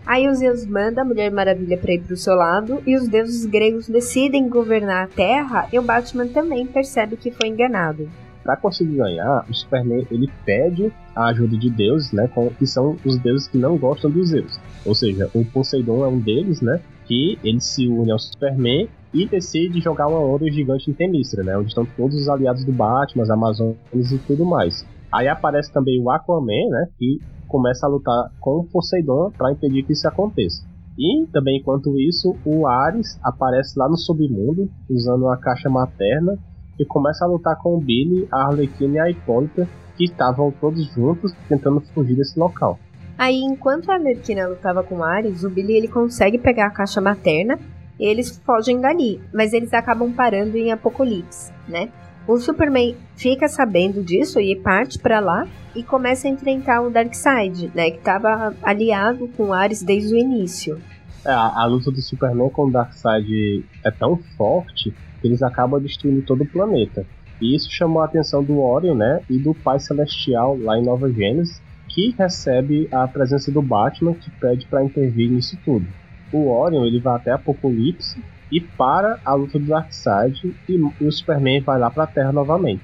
Aí os Zeus manda a Mulher Maravilha para ir pro seu lado e os deuses gregos decidem governar a Terra e o Batman também percebe que foi enganado. Para conseguir ganhar, o Superman ele pede a ajuda de deuses, né, que são os deuses que não gostam dos Zeus. Ou seja, o Poseidon é um deles, né, que ele se une ao Superman e decide jogar uma onda gigante em Temistra, né, onde estão todos os aliados do Batman, as Amazonas e tudo mais. Aí aparece também o Aquaman, né? Que começa a lutar com o Poseidon para impedir que isso aconteça. E também, enquanto isso, o Ares aparece lá no submundo, usando uma caixa materna, e começa a lutar com o Billy, a Arlequina e a Hipólita, que estavam todos juntos tentando fugir desse local. Aí, enquanto a Arlequina lutava com o Ares, o Billy ele consegue pegar a caixa materna e eles fogem dali, mas eles acabam parando em Apocalipse, né? O Superman fica sabendo disso e parte para lá e começa a enfrentar o Darkseid, né, que estava aliado com Ares desde o início. É, a, a, luta do Superman com o Darkseid é tão forte eles acabam destruindo todo o planeta. E isso chamou a atenção do Orion, né, e do Pai Celestial lá em Nova Gênesis, que recebe a presença do Batman, que pede para intervir nisso tudo. O Orion ele vai até Apocalipse e para a luta do Darkseid e, e o Superman vai lá para a Terra novamente.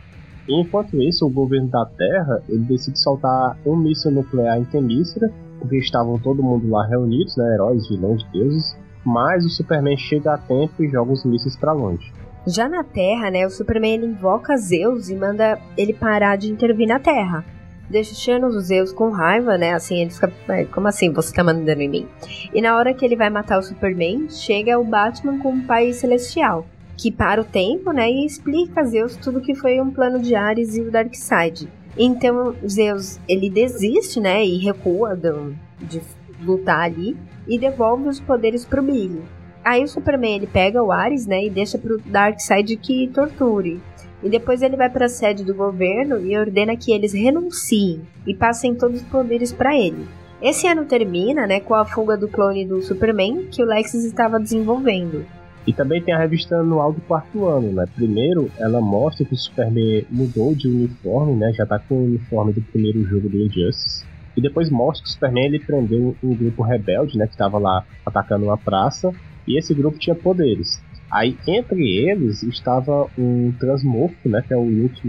Enquanto isso, o governo da Terra ele decide soltar um míssil nuclear em Temístra, porque estavam todo mundo lá reunidos, né, heróis, vilões, deuses, mas o Superman chega a tempo e joga os mísseis para longe. Já na Terra, né, o Superman ele invoca Zeus e manda ele parar de intervir na Terra deixando os Zeus com raiva, né? Assim, ele fica. Como assim você tá mandando em mim? E na hora que ele vai matar o Superman, chega o Batman com o Pai Celestial, que para o tempo, né? E explica a Zeus tudo que foi um plano de Ares e o Darkseid. Então, Zeus, ele desiste, né? E recua do, de lutar ali e devolve os poderes pro Billy. Aí o Superman ele pega o Ares, né, e deixa pro Darkseid que torture. E depois ele vai para a sede do governo e ordena que eles renunciem e passem todos os poderes para ele. Esse ano termina, né, com a fuga do clone do Superman que o Lex estava desenvolvendo. E também tem a revista anual do quarto ano, né? Primeiro, ela mostra que o Superman mudou de uniforme, né? Já tá com o uniforme do primeiro jogo do Injustice. E depois mostra que o Superman ele prendeu um grupo rebelde, né? Que estava lá atacando uma praça. E esse grupo tinha poderes. Aí entre eles estava um transmorfo, né, que é o Luke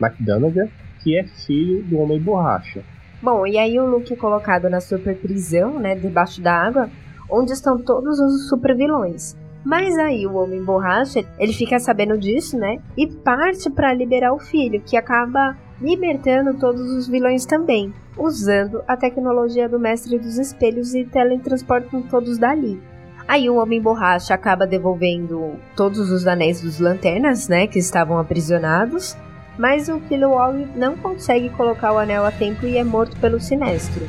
McDonagh, que é filho do Homem Borracha. Bom, e aí o Luke é colocado na super prisão, né, debaixo da água, onde estão todos os super vilões. Mas aí o Homem Borracha, ele fica sabendo disso, né, e parte para liberar o filho, que acaba libertando todos os vilões também, usando a tecnologia do Mestre dos Espelhos e teletransportam todos dali. Aí o Homem Borracha acaba devolvendo todos os anéis dos lanternas, né, que estavam aprisionados, mas o Kilowog não consegue colocar o anel a tempo e é morto pelo Sinestro.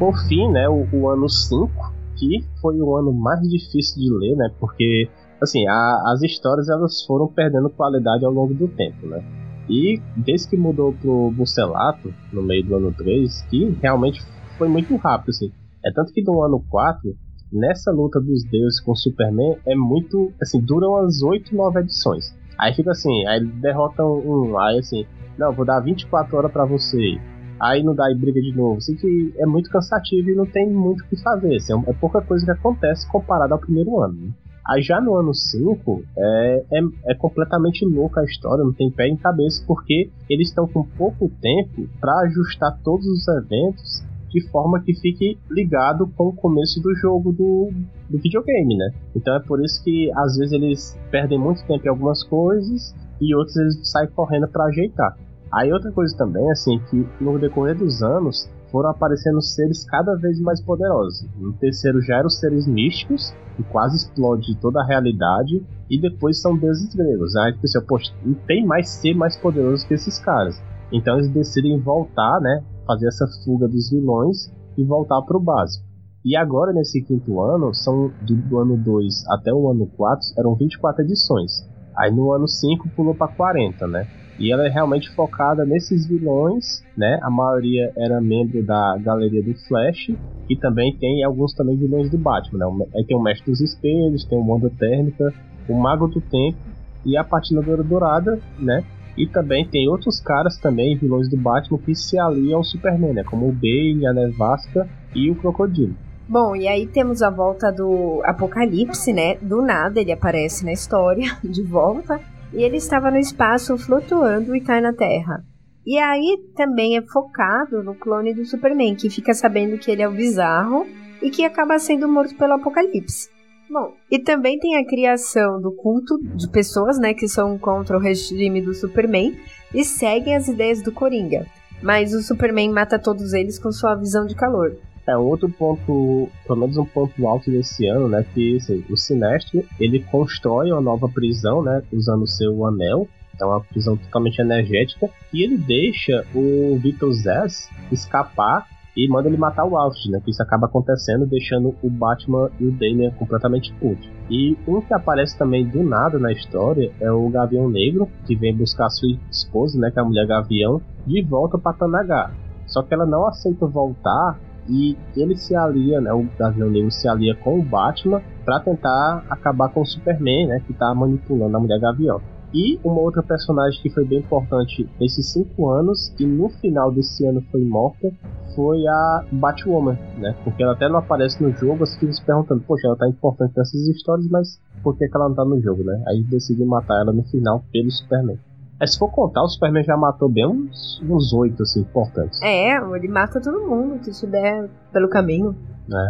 Por fim, né, o, o ano 5, que foi o ano mais difícil de ler, né, porque assim, a, as histórias elas foram perdendo qualidade ao longo do tempo, né? E desde que mudou pro Bucelato, no meio do ano 3, que realmente foi muito rápido, assim. É tanto que no ano 4, nessa luta dos deuses com Superman, é muito, assim, duram as 8, 9 edições. Aí fica assim, aí derrotam um, aí assim, não, vou dar 24 horas para você aí não dá e briga de novo. Assim que é muito cansativo e não tem muito o que fazer. Assim, é pouca coisa que acontece comparado ao primeiro ano. Né? Aí já no ano 5 é, é, é, completamente louca a história, não tem pé em cabeça, porque eles estão com pouco tempo para ajustar todos os eventos de forma que fique ligado com o começo do jogo do, do videogame, né? Então é por isso que às vezes eles perdem muito tempo em algumas coisas e outros eles saem correndo para ajeitar. Aí outra coisa também, assim, que no decorrer dos anos foram aparecendo seres cada vez mais poderosos. No terceiro já eram seres místicos, que quase explode toda a realidade, e depois são deuses gregos. Aí tipo assim, poxa, não tem mais ser mais poderoso que esses caras. Então eles decidem voltar, né? Fazer essa fuga dos vilões e voltar para o básico. E agora, nesse quinto ano, são do ano 2 até o ano 4, eram 24 edições. Aí no ano 5 pulou para 40, né? E ela é realmente focada nesses vilões, né? A maioria era membro da galeria do Flash e também tem alguns também vilões do Batman, né? Aí tem o Mestre dos Espelhos, tem o Mundo Térmica, o Mago do Tempo e a Patinadora Dourada, né? E também tem outros caras também, vilões do Batman, que se aliam ao Superman, né? Como o Bane, a Nevasca e o Crocodilo. Bom, e aí temos a volta do Apocalipse, né? Do nada ele aparece na história, *laughs* de volta e ele estava no espaço flutuando e cai na Terra. E aí também é focado no clone do Superman, que fica sabendo que ele é o bizarro e que acaba sendo morto pelo Apocalipse. Bom, e também tem a criação do culto de pessoas, né, que são contra o regime do Superman e seguem as ideias do Coringa. Mas o Superman mata todos eles com sua visão de calor. É outro ponto, pelo menos um ponto alto desse ano, né? Que assim, o Sinestro ele constrói uma nova prisão, né? Usando o seu anel. É uma prisão totalmente energética. E ele deixa o Vitor Zess escapar e manda ele matar o Alfred, né? Que isso acaba acontecendo, deixando o Batman e o Damian completamente putos. E um que aparece também do nada na história é o Gavião Negro, que vem buscar sua esposa, né? Que é a mulher Gavião, de volta para Tanagar. Só que ela não aceita voltar e ele se alia, né? O Gavião Negro se alia com o Batman para tentar acabar com o Superman, né? Que tá manipulando a mulher Gavião. E uma outra personagem que foi bem importante nesses cinco anos e no final desse ano foi morta foi a Batwoman, né? Porque ela até não aparece no jogo, as pessoas perguntando, poxa, ela tá importante nessas histórias, mas por que, que ela não tá no jogo, né? Aí decidi matar ela no final pelo Superman. É, se for contar, o Superman já matou bem uns, oito, assim, importantes. É, ele mata todo mundo que estiver pelo caminho.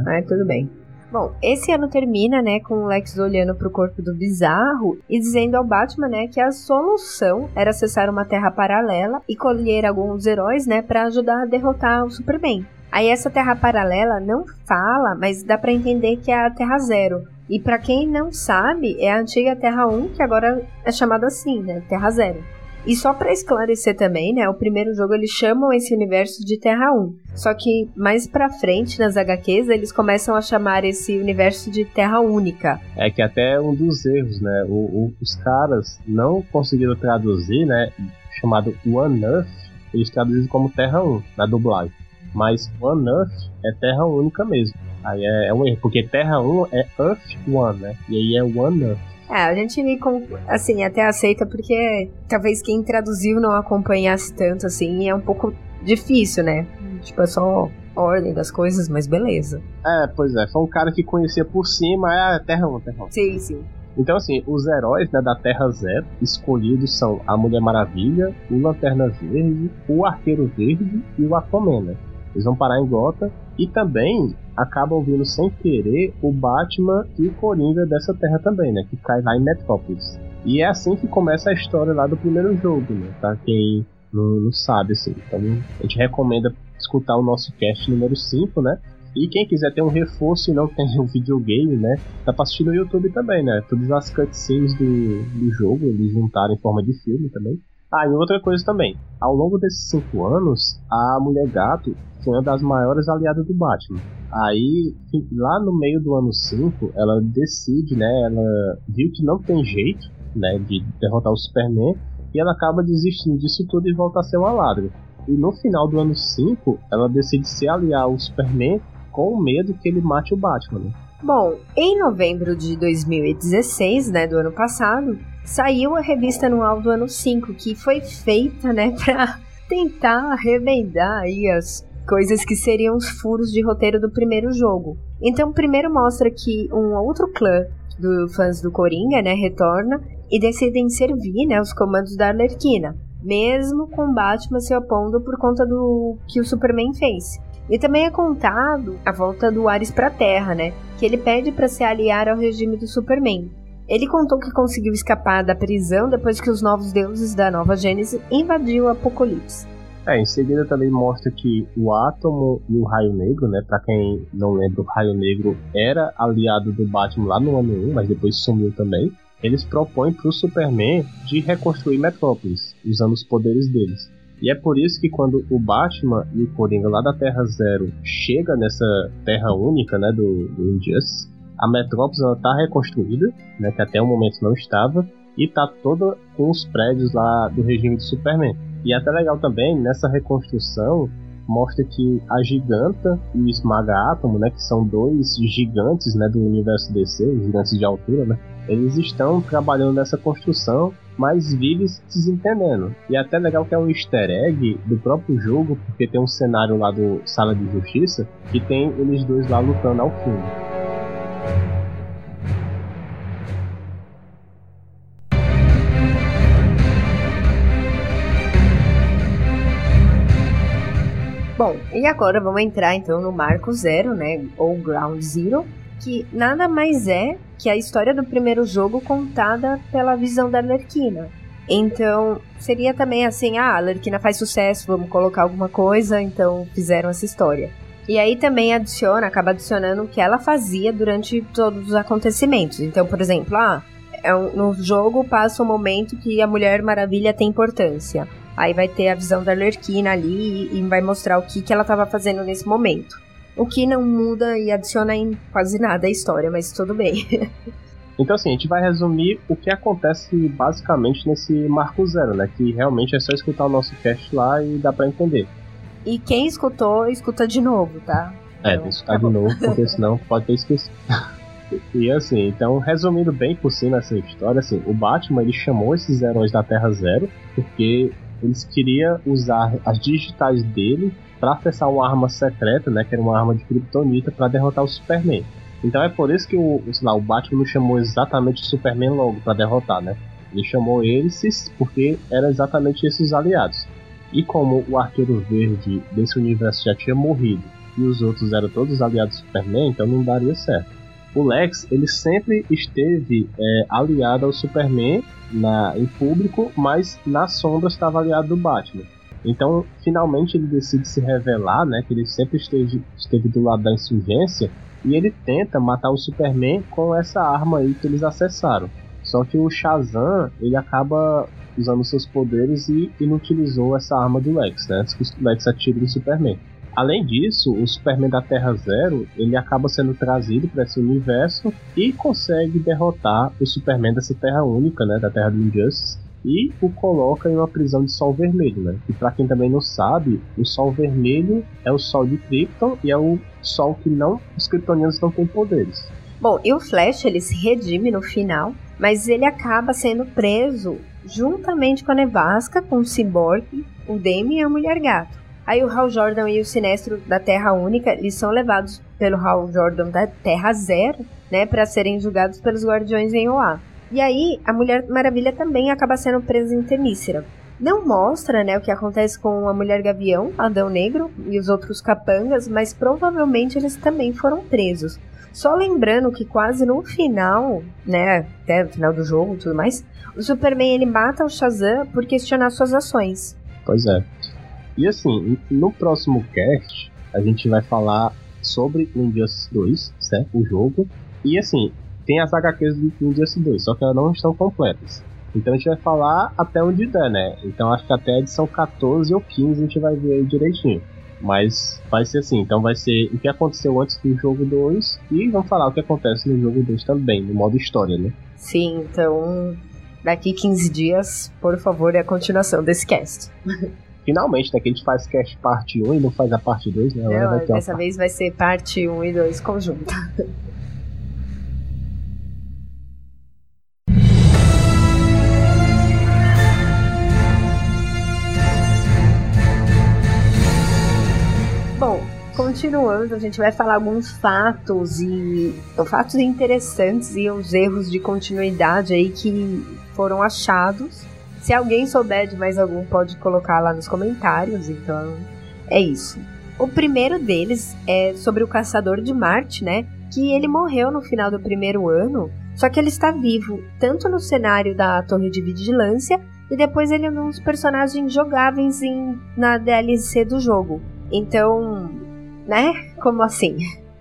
É. é, tudo bem. Bom, esse ano termina, né, com o Lex olhando pro corpo do Bizarro e dizendo ao Batman, né, que a solução era acessar uma terra paralela e colher alguns heróis, né, para ajudar a derrotar o Superman. Aí essa terra paralela não fala, mas dá para entender que é a Terra Zero. E para quem não sabe, é a antiga Terra 1, que agora é chamada assim, né, Terra Zero. E só para esclarecer também, né, o primeiro jogo eles chamam esse universo de Terra 1. Só que mais pra frente nas HQs eles começam a chamar esse universo de Terra Única. É que até um dos erros, né, o, o, os caras não conseguiram traduzir, né, chamado One Earth, eles traduzem como Terra 1 na dublagem. Mas One Earth é Terra Única mesmo. Aí é, é um erro, porque Terra 1 é Earth One, né? E aí é One Earth. É, a gente assim, até aceita porque talvez quem traduziu não acompanhasse tanto assim, é um pouco difícil, né? Tipo, é só ordem das coisas, mas beleza. É, pois é, foi um cara que conhecia por cima, é a Terra 1, Terra 1. Sim, sim. Então, assim, os heróis né, da Terra Zero escolhidos são a Mulher Maravilha, o Lanterna Verde, o Arqueiro Verde e o Aquaman, né? Eles vão parar em Gota e também acabam vindo sem querer o Batman e o Coringa dessa terra também, né? Que cai lá em Metrópolis. E é assim que começa a história lá do primeiro jogo, né? Pra quem não, não sabe, assim. Então a gente recomenda escutar o nosso cast número 5, né? E quem quiser ter um reforço e não tem *laughs* um videogame, né? Dá pra assistir no YouTube também, né? Todas as cutscenes do, do jogo, eles juntaram em forma de filme também. Ah, e outra coisa também. Ao longo desses cinco anos, a Mulher Gato foi uma das maiores aliadas do Batman. Aí, lá no meio do ano 5, ela decide, né? Ela viu que não tem jeito, né? De derrotar o Superman. E ela acaba desistindo disso tudo e volta a ser uma ladra. E no final do ano 5, ela decide se aliar ao Superman com o medo que ele mate o Batman. Né? Bom, em novembro de 2016, né, do ano passado, saiu a revista anual do ano 5, que foi feita, né, *laughs* pra tentar remendar aí as coisas que seriam os furos de roteiro do primeiro jogo. Então, primeiro mostra que um outro clã dos fãs do Coringa, né, retorna e decidem servir, né, os comandos da Arlequina, mesmo com Batman se opondo por conta do que o Superman fez. E também é contado a volta do Ares para a Terra, né, que ele pede para se aliar ao regime do Superman. Ele contou que conseguiu escapar da prisão depois que os novos deuses da Nova Gênese invadiu o Apocalipse. É, em seguida também mostra que o Átomo e o Raio Negro, né? Pra quem não lembra, o Raio Negro era aliado do Batman lá no ano 1, mas depois sumiu também. Eles propõem pro Superman de reconstruir Metrópolis, usando os poderes deles. E é por isso que quando o Batman e o Coringa lá da Terra Zero chega nessa Terra única, né, do, do Injustice, a Metrópolis está reconstruída, né, que até o momento não estava, e está toda com os prédios lá do regime de Superman. E é até legal também, nessa reconstrução, mostra que a Giganta e o Esmaga Átomo, né, que são dois gigantes né, do universo DC, gigantes de altura, né, eles estão trabalhando nessa construção, mas vivem se desentendendo. E é até legal que é um easter egg do próprio jogo, porque tem um cenário lá do Sala de Justiça que tem eles dois lá lutando ao fundo. E agora vamos entrar então no Marco Zero, né? Ou Ground Zero, que nada mais é que a história do primeiro jogo contada pela visão da Arlequina. Então, seria também assim, ah, a Arlequina faz sucesso, vamos colocar alguma coisa, então fizeram essa história. E aí também adiciona, acaba adicionando o que ela fazia durante todos os acontecimentos. Então, por exemplo, ah, é um, no jogo passa um momento que a Mulher Maravilha tem importância. Aí vai ter a visão da Lerquina ali e, e vai mostrar o que, que ela estava fazendo nesse momento. O que não muda e adiciona em quase nada a história, mas tudo bem. *laughs* Então, assim, a gente vai resumir o que acontece basicamente nesse Marco Zero, né? Que realmente é só escutar o nosso cast lá e dá pra entender. E quem escutou, escuta de novo, tá? É, tem que escutar de novo, porque *laughs* senão pode ter esquecido. *laughs* E assim, então, resumindo bem por cima essa história, assim, o Batman ele chamou esses heróis da Terra Zero porque eles queriam usar as digitais dele para acessar uma arma secreta, né, que era uma arma de kryptonita para derrotar o Superman. Então é por isso que o, lá, o Batman não chamou exatamente o Superman logo para derrotar, né? Ele chamou eles porque eram exatamente esses aliados. E como o Arqueiro Verde desse universo já tinha morrido e os outros eram todos aliados do Superman, então não daria certo. O Lex ele sempre esteve é, aliado ao Superman na, em público, mas na sombra estava aliado do Batman. Então, finalmente ele decide se revelar, né, que ele sempre esteve, esteve do lado da insurgência e ele tenta matar o Superman com essa arma aí que eles acessaram. Só que o Shazam, ele acaba usando seus poderes e inutilizou essa arma do Lex, né? Antes que o Lex atire no Superman. Além disso, o Superman da Terra Zero, ele acaba sendo trazido para esse universo e consegue derrotar o Superman dessa Terra única, né, da Terra do Injustice, e o coloca em uma prisão de sol vermelho, né? E para quem também não sabe, o sol vermelho é o sol de Krypton e é o sol que não os kryptonianos não têm poderes. Bom, e o Flash ele se redime no final, mas ele acaba sendo preso juntamente com a Nevasca, com o Cyborg, o Demi e a Mulher Gato. Aí o Hal Jordan e o Sinestro da Terra Única, eles são levados pelo Hal Jordan da Terra Zero, né, para serem julgados pelos Guardiões em Oa. E aí, a Mulher Maravilha também acaba sendo presa em Temícera. Não mostra, né, o que acontece com a Mulher Gavião, Adão Negro e os outros capangas, mas provavelmente eles também foram presos. Só lembrando que quase no final, né, até no final do jogo e tudo mais, o Superman ele mata o Shazam por questionar suas ações. Pois é. E assim, no próximo cast, a gente vai falar sobre o Injustice 2, certo? O jogo. E assim, tem as HQs do Injustice 2, só que elas não estão completas. Então a gente vai falar até onde der, né? Então acho que até a edição 14 ou 15 a gente vai ver aí direitinho. Mas vai ser assim, então vai ser o que aconteceu antes do jogo 2 e vamos falar o que acontece no jogo 2 também, no modo história, né? Sim, então daqui 15 dias, por favor, é a continuação desse cast. *laughs* Finalmente, né? Que a gente faz cast parte 1 e não faz a parte 2, né? Agora não, dessa vez vai ser parte 1 e 2 conjunta. *laughs* continuando, a gente vai falar alguns fatos e fatos interessantes e os erros de continuidade aí que foram achados. Se alguém souber de mais algum, pode colocar lá nos comentários. Então, é isso. O primeiro deles é sobre o Caçador de Marte, né? Que ele morreu no final do primeiro ano, só que ele está vivo tanto no cenário da Torre de Vigilância e depois ele é um dos personagens jogáveis em, na DLC do jogo. Então, né? Como assim?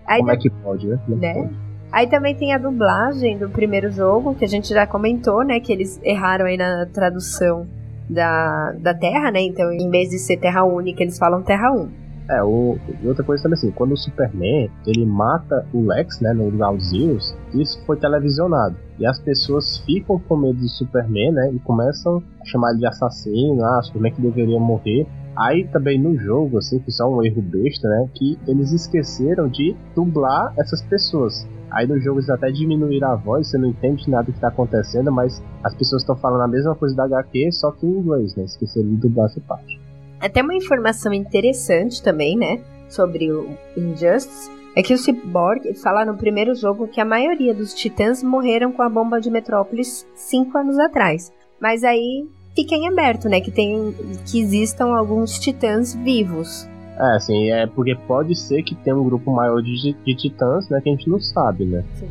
Aí Como é que pode, né? É né? Aí também tem a dublagem do primeiro jogo, que a gente já comentou, né? Que eles erraram aí na tradução da, da Terra, né? Então, em vez de ser Terra Única, eles falam Terra 1. É, o, e outra coisa também assim, quando o Superman ele mata o Lex, né, no Ground isso foi televisionado. E as pessoas ficam com medo do Superman, né, e começam a chamar ele de assassino, ah, Superman que deveria morrer. Aí também no jogo, assim, que isso é um erro besta, né? Que eles esqueceram de dublar essas pessoas. Aí no jogo eles até diminuíram a voz, você não entende nada que tá acontecendo, mas as pessoas estão falando a mesma coisa da HQ, só que em inglês, né? Esqueceram de dublar essa parte. Até uma informação interessante também, né? Sobre o Injustice. É que o Cyborg fala no primeiro jogo que a maioria dos titãs morreram com a bomba de Metrópolis cinco anos atrás. Mas aí fica em aberto, né? Que, tem, que existam alguns titãs vivos. É, assim, é porque pode ser que tenha um grupo maior de, de titãs, né? Que a gente não sabe, né? Sim.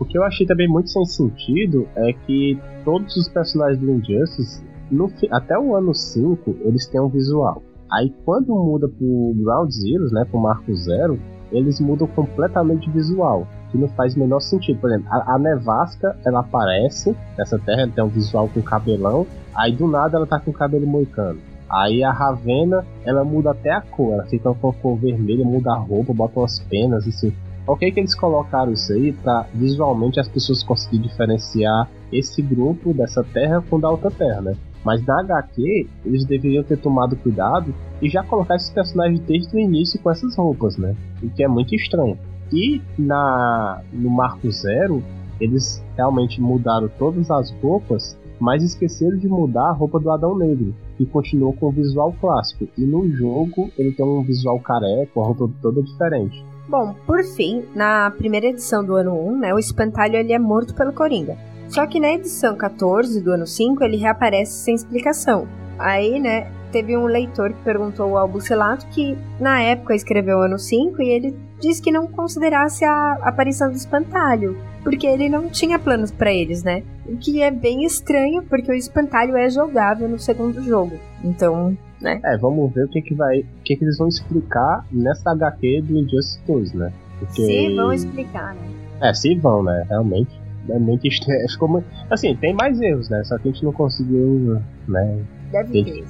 O que eu achei também muito sem sentido é que todos os personagens do Injustice, no, até o ano 5, eles têm um visual. Aí quando muda pro Ground Zero, né, pro Marco Zero, eles mudam completamente o visual, que não faz o menor sentido. Por exemplo, a, a Nevasca, ela aparece nessa terra, ela tem um visual com cabelão, aí do nada ela tá com o cabelo moicano. Aí a Ravena, ela muda até a cor, ela fica com a cor vermelha, muda a roupa, bota umas penas, assim. Por que, que eles colocaram isso aí? Pra visualmente as pessoas conseguirem diferenciar esse grupo dessa terra com da outra terra, né? Mas na HQ, eles deveriam ter tomado cuidado e já colocar esses personagens desde o início com essas roupas, né? O que é muito estranho. E na no Marco Zero, eles realmente mudaram todas as roupas, mas esqueceram de mudar a roupa do Adão Negro, que continuou com o visual clássico. E no jogo, ele tem um visual careca, uma roupa toda diferente. Bom, por fim, na primeira edição do ano 1, né, o espantalho ele é morto pelo Coringa. Só que na edição 14 do ano 5 ele reaparece sem explicação. Aí, né, teve um leitor que perguntou ao Bucelato que na época escreveu o ano 5 e ele disse que não considerasse a aparição do espantalho, porque ele não tinha planos para eles, né? O que é bem estranho, porque o espantalho é jogável no segundo jogo. Então, né? É, vamos ver o que que vai, o que que eles vão explicar nessa HQ do Injustice 2, né? Porque... Se vão explicar, né? É, se vão, né? Realmente é muito estranho. Como, assim, tem mais erros, né? Só que a gente não conseguiu, né? Deve ter.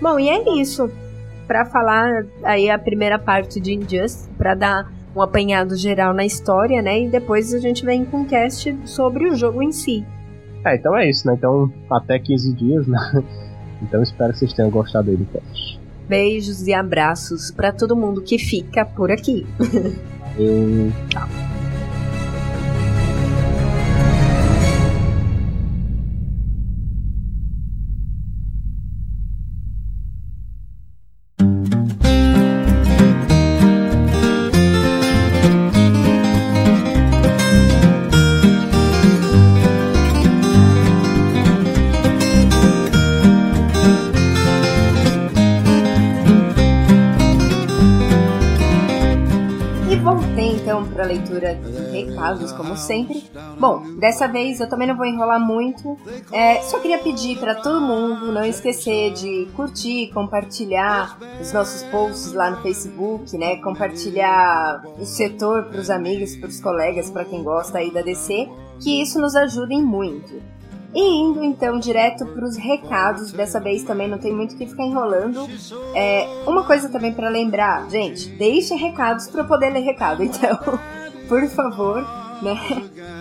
Bom, e é isso. Para falar aí a primeira parte de Injustice, para dar um apanhado geral na história, né? E depois a gente vem com um cast sobre o jogo em si. É, então é isso, né? Então, até 15 dias, né? *laughs* Então espero que vocês tenham gostado aí do cast. Beijos e abraços para todo mundo que fica por aqui. *laughs* E tchau. Leitura de recados, como sempre. Bom, dessa vez eu também não vou enrolar muito. É, só queria pedir para todo mundo não esquecer de curtir, compartilhar os nossos posts lá no Facebook, né? Compartilhar o setor para os amigos, para os colegas, para quem gosta aí da DC, que isso nos ajuda muito. E indo então direto para os recados, dessa vez também não tem muito que ficar enrolando. É, uma coisa também para lembrar, gente, deixe recados para poder ler recado. *laughs* Então, por favor, né?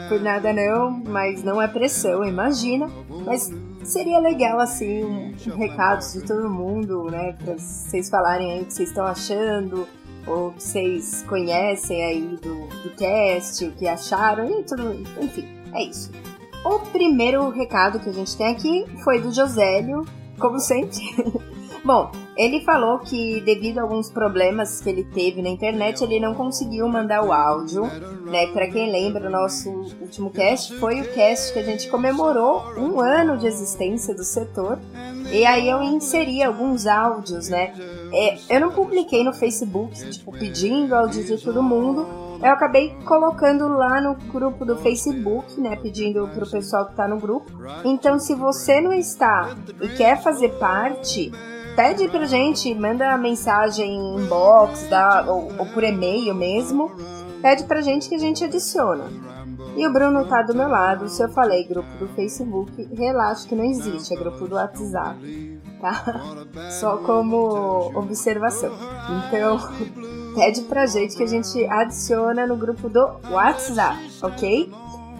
Por nada não, mas não é pressão, imagina. Mas seria legal assim um, um recados de todo mundo, né? Para vocês falarem aí o que vocês estão achando ou que vocês conhecem aí do, do cast, o que acharam e tudo, enfim, é isso. O primeiro recado que a gente tem aqui foi do Josélio, como sempre. *laughs* Bom, ele falou que devido a alguns problemas que ele teve na internet, ele não conseguiu mandar o áudio, né? Para quem lembra, o nosso último cast foi o cast que a gente comemorou um ano de existência do setor. E aí eu inseri alguns áudios, né? É, eu não publiquei no Facebook, tipo, pedindo áudio de todo mundo, eu acabei colocando lá no grupo do Facebook, né? Pedindo pro pessoal que tá no grupo. Então, se você não está e quer fazer parte, pede pra gente, manda mensagem em inbox, ou, ou por e-mail mesmo. Pede pra gente que a gente adiciona. E o Bruno tá do meu lado. Se eu falei grupo do Facebook, relaxa que não existe, é grupo do WhatsApp, tá? *laughs* Só como observação. Então, pede pra gente que a gente adiciona no grupo do WhatsApp, ok?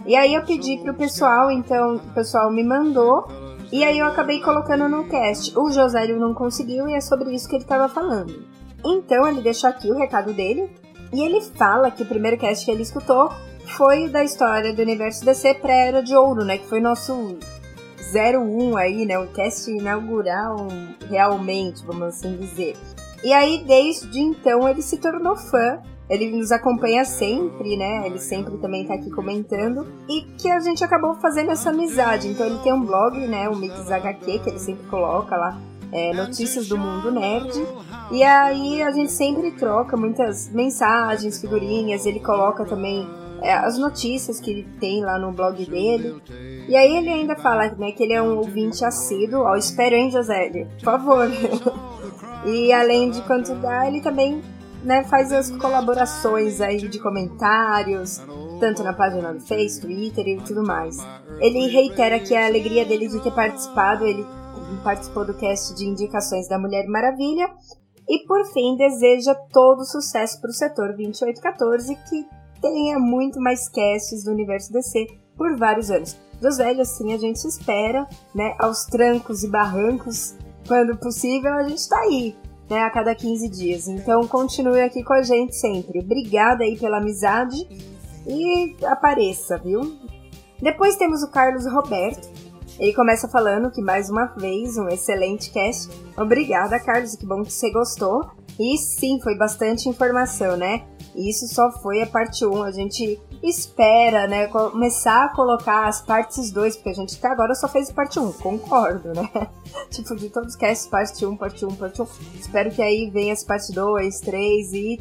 E aí eu pedi pro pessoal, então o pessoal me mandou e aí eu acabei colocando no cast. O Josélio não conseguiu e é sobre isso que ele estava falando. Então ele deixou aqui o recado dele e ele fala que o primeiro cast que ele escutou foi da história do universo DC pré-era de ouro, né? Que foi nosso 01 aí, né? O cast inaugural realmente, vamos assim dizer. E aí, desde então, ele se tornou fã. Ele nos acompanha sempre, né? Ele sempre também tá aqui comentando. E que a gente acabou fazendo essa amizade. Então ele tem um blog, né? O Mix HQ, que ele sempre coloca lá. É, notícias do mundo nerd. E aí a gente sempre troca muitas mensagens, figurinhas. Ele coloca também é, as notícias que ele tem lá no blog dele. E aí ele ainda fala né, que ele é um ouvinte assíduo. Ó, espero, hein, José? Por favor. *laughs* E além de quanto dá, ele também né, faz as colaborações aí de comentários, tanto na página do Face, Twitter e tudo mais. Ele reitera que a alegria dele de ter participado, ele participou do cast de indicações da Mulher Maravilha e por fim deseja todo sucesso para o setor 2814 que tenha muito mais casts do universo DC por vários anos. Dos velhos, sim, a gente espera, né? Aos trancos e barrancos, quando possível, a gente está aí, né? A cada 15 dias. Então continue aqui com a gente sempre. Obrigada aí pela amizade e apareça, viu? Depois temos o Carlos Roberto. Ele começa falando que mais uma vez um excelente cast. Obrigada, Carlos, que bom que você gostou. E sim, foi bastante informação, né? Isso só foi a parte 1. A gente espera, né, começar a colocar as partes 2, porque a gente até agora só fez parte 1, concordo, né? *laughs* tipo, de todos os casts, parte 1, parte 1, parte 1. Espero que aí venha as parte 2, 3 e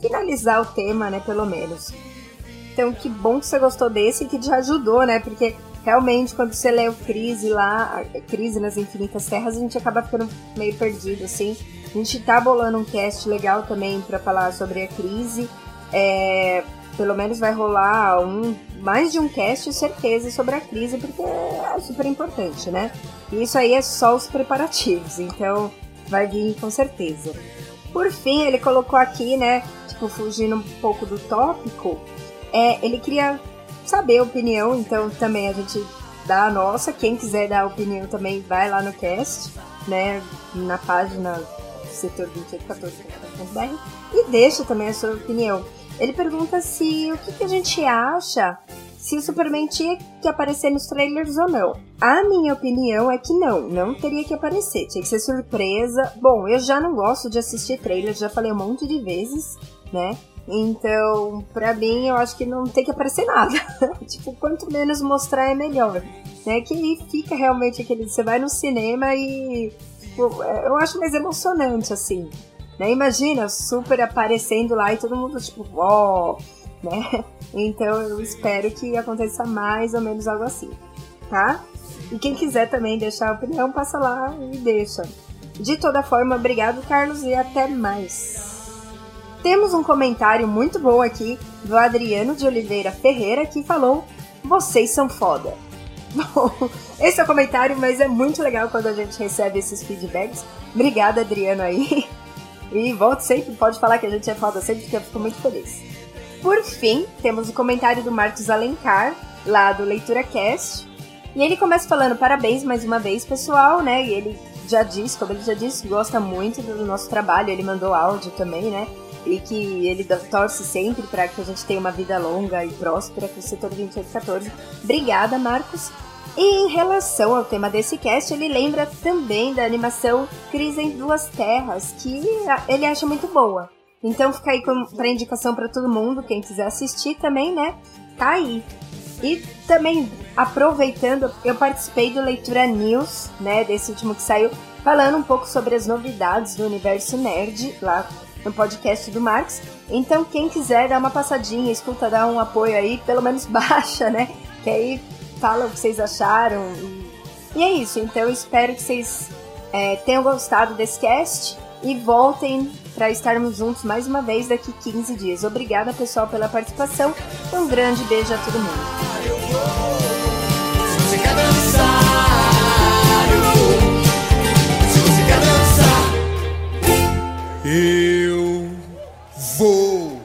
finalizar o tema, né, pelo menos. Então, que bom que você gostou desse e que te ajudou, né? Porque realmente, quando você lê o Crise lá, Crise nas Infinitas Terras, a gente acaba ficando meio perdido, assim. A gente tá bolando um cast legal também para falar sobre a crise. É, pelo menos vai rolar um, mais de um cast, certeza, sobre a crise, porque é super importante, né? E isso aí é só os preparativos, então vai vir com certeza. Por fim, ele colocou aqui, né, tipo, fugindo um pouco do tópico, é, ele queria saber a opinião, então também a gente dá a nossa. Quem quiser dar a opinião também vai lá no cast, né, na página setor 2814.br e deixa também a sua opinião. Ele pergunta se o que, que a gente acha se o Superman tinha que aparecer nos trailers ou não. A minha opinião é que não, não teria que aparecer, tinha que ser surpresa. Bom, eu já não gosto de assistir trailers, já falei um monte de vezes, né? Então, pra mim, eu acho que não tem que aparecer nada. *laughs* tipo, quanto menos mostrar é melhor. Né? Que fica realmente aquele. Você vai no cinema e. Tipo, é, eu acho mais emocionante, assim. Né? Imagina, super aparecendo lá e todo mundo, tipo, ó, né? *laughs* Então eu espero que aconteça mais ou menos algo assim, tá? E quem quiser também deixar a opinião, passa lá e deixa. De toda forma, obrigado, Carlos, e até mais. Temos um comentário muito bom aqui do Adriano de Oliveira Ferreira que falou: Vocês são foda. *laughs* Bom, esse é o comentário, mas é muito legal quando a gente recebe esses feedbacks. Obrigada, Adriano, aí. *laughs* E volte sempre, pode falar que a gente é foda sempre, porque eu fico muito feliz. Por fim, temos o comentário do Marcos Alencar, lá do Leitura Cast. E ele começa falando parabéns mais uma vez, pessoal, né? E ele já disse, como ele já disse, gosta muito do nosso trabalho. Ele mandou áudio também, né? E que ele torce sempre para que a gente tenha uma vida longa e próspera para o setor 2814. Obrigada, Marcos. E em relação ao tema desse cast, ele lembra também da animação Crise em Duas Terras, que ele acha muito boa. Então fica aí para indicação para todo mundo, quem quiser assistir também, né? Tá aí. E também aproveitando, eu participei do Leitura News, né, desse último que saiu, falando um pouco sobre as novidades do universo nerd lá no podcast do Marx. Então quem quiser dar uma passadinha, escuta, dar um apoio aí, pelo menos *laughs* baixa, né? Que aí fala o que vocês acharam. E, e é isso. Então eu espero que vocês é, tenham gostado desse cast e voltem para estarmos juntos mais uma vez daqui 15 dias. Obrigada, pessoal, pela participação. Um grande beijo a todo mundo. Eu vou.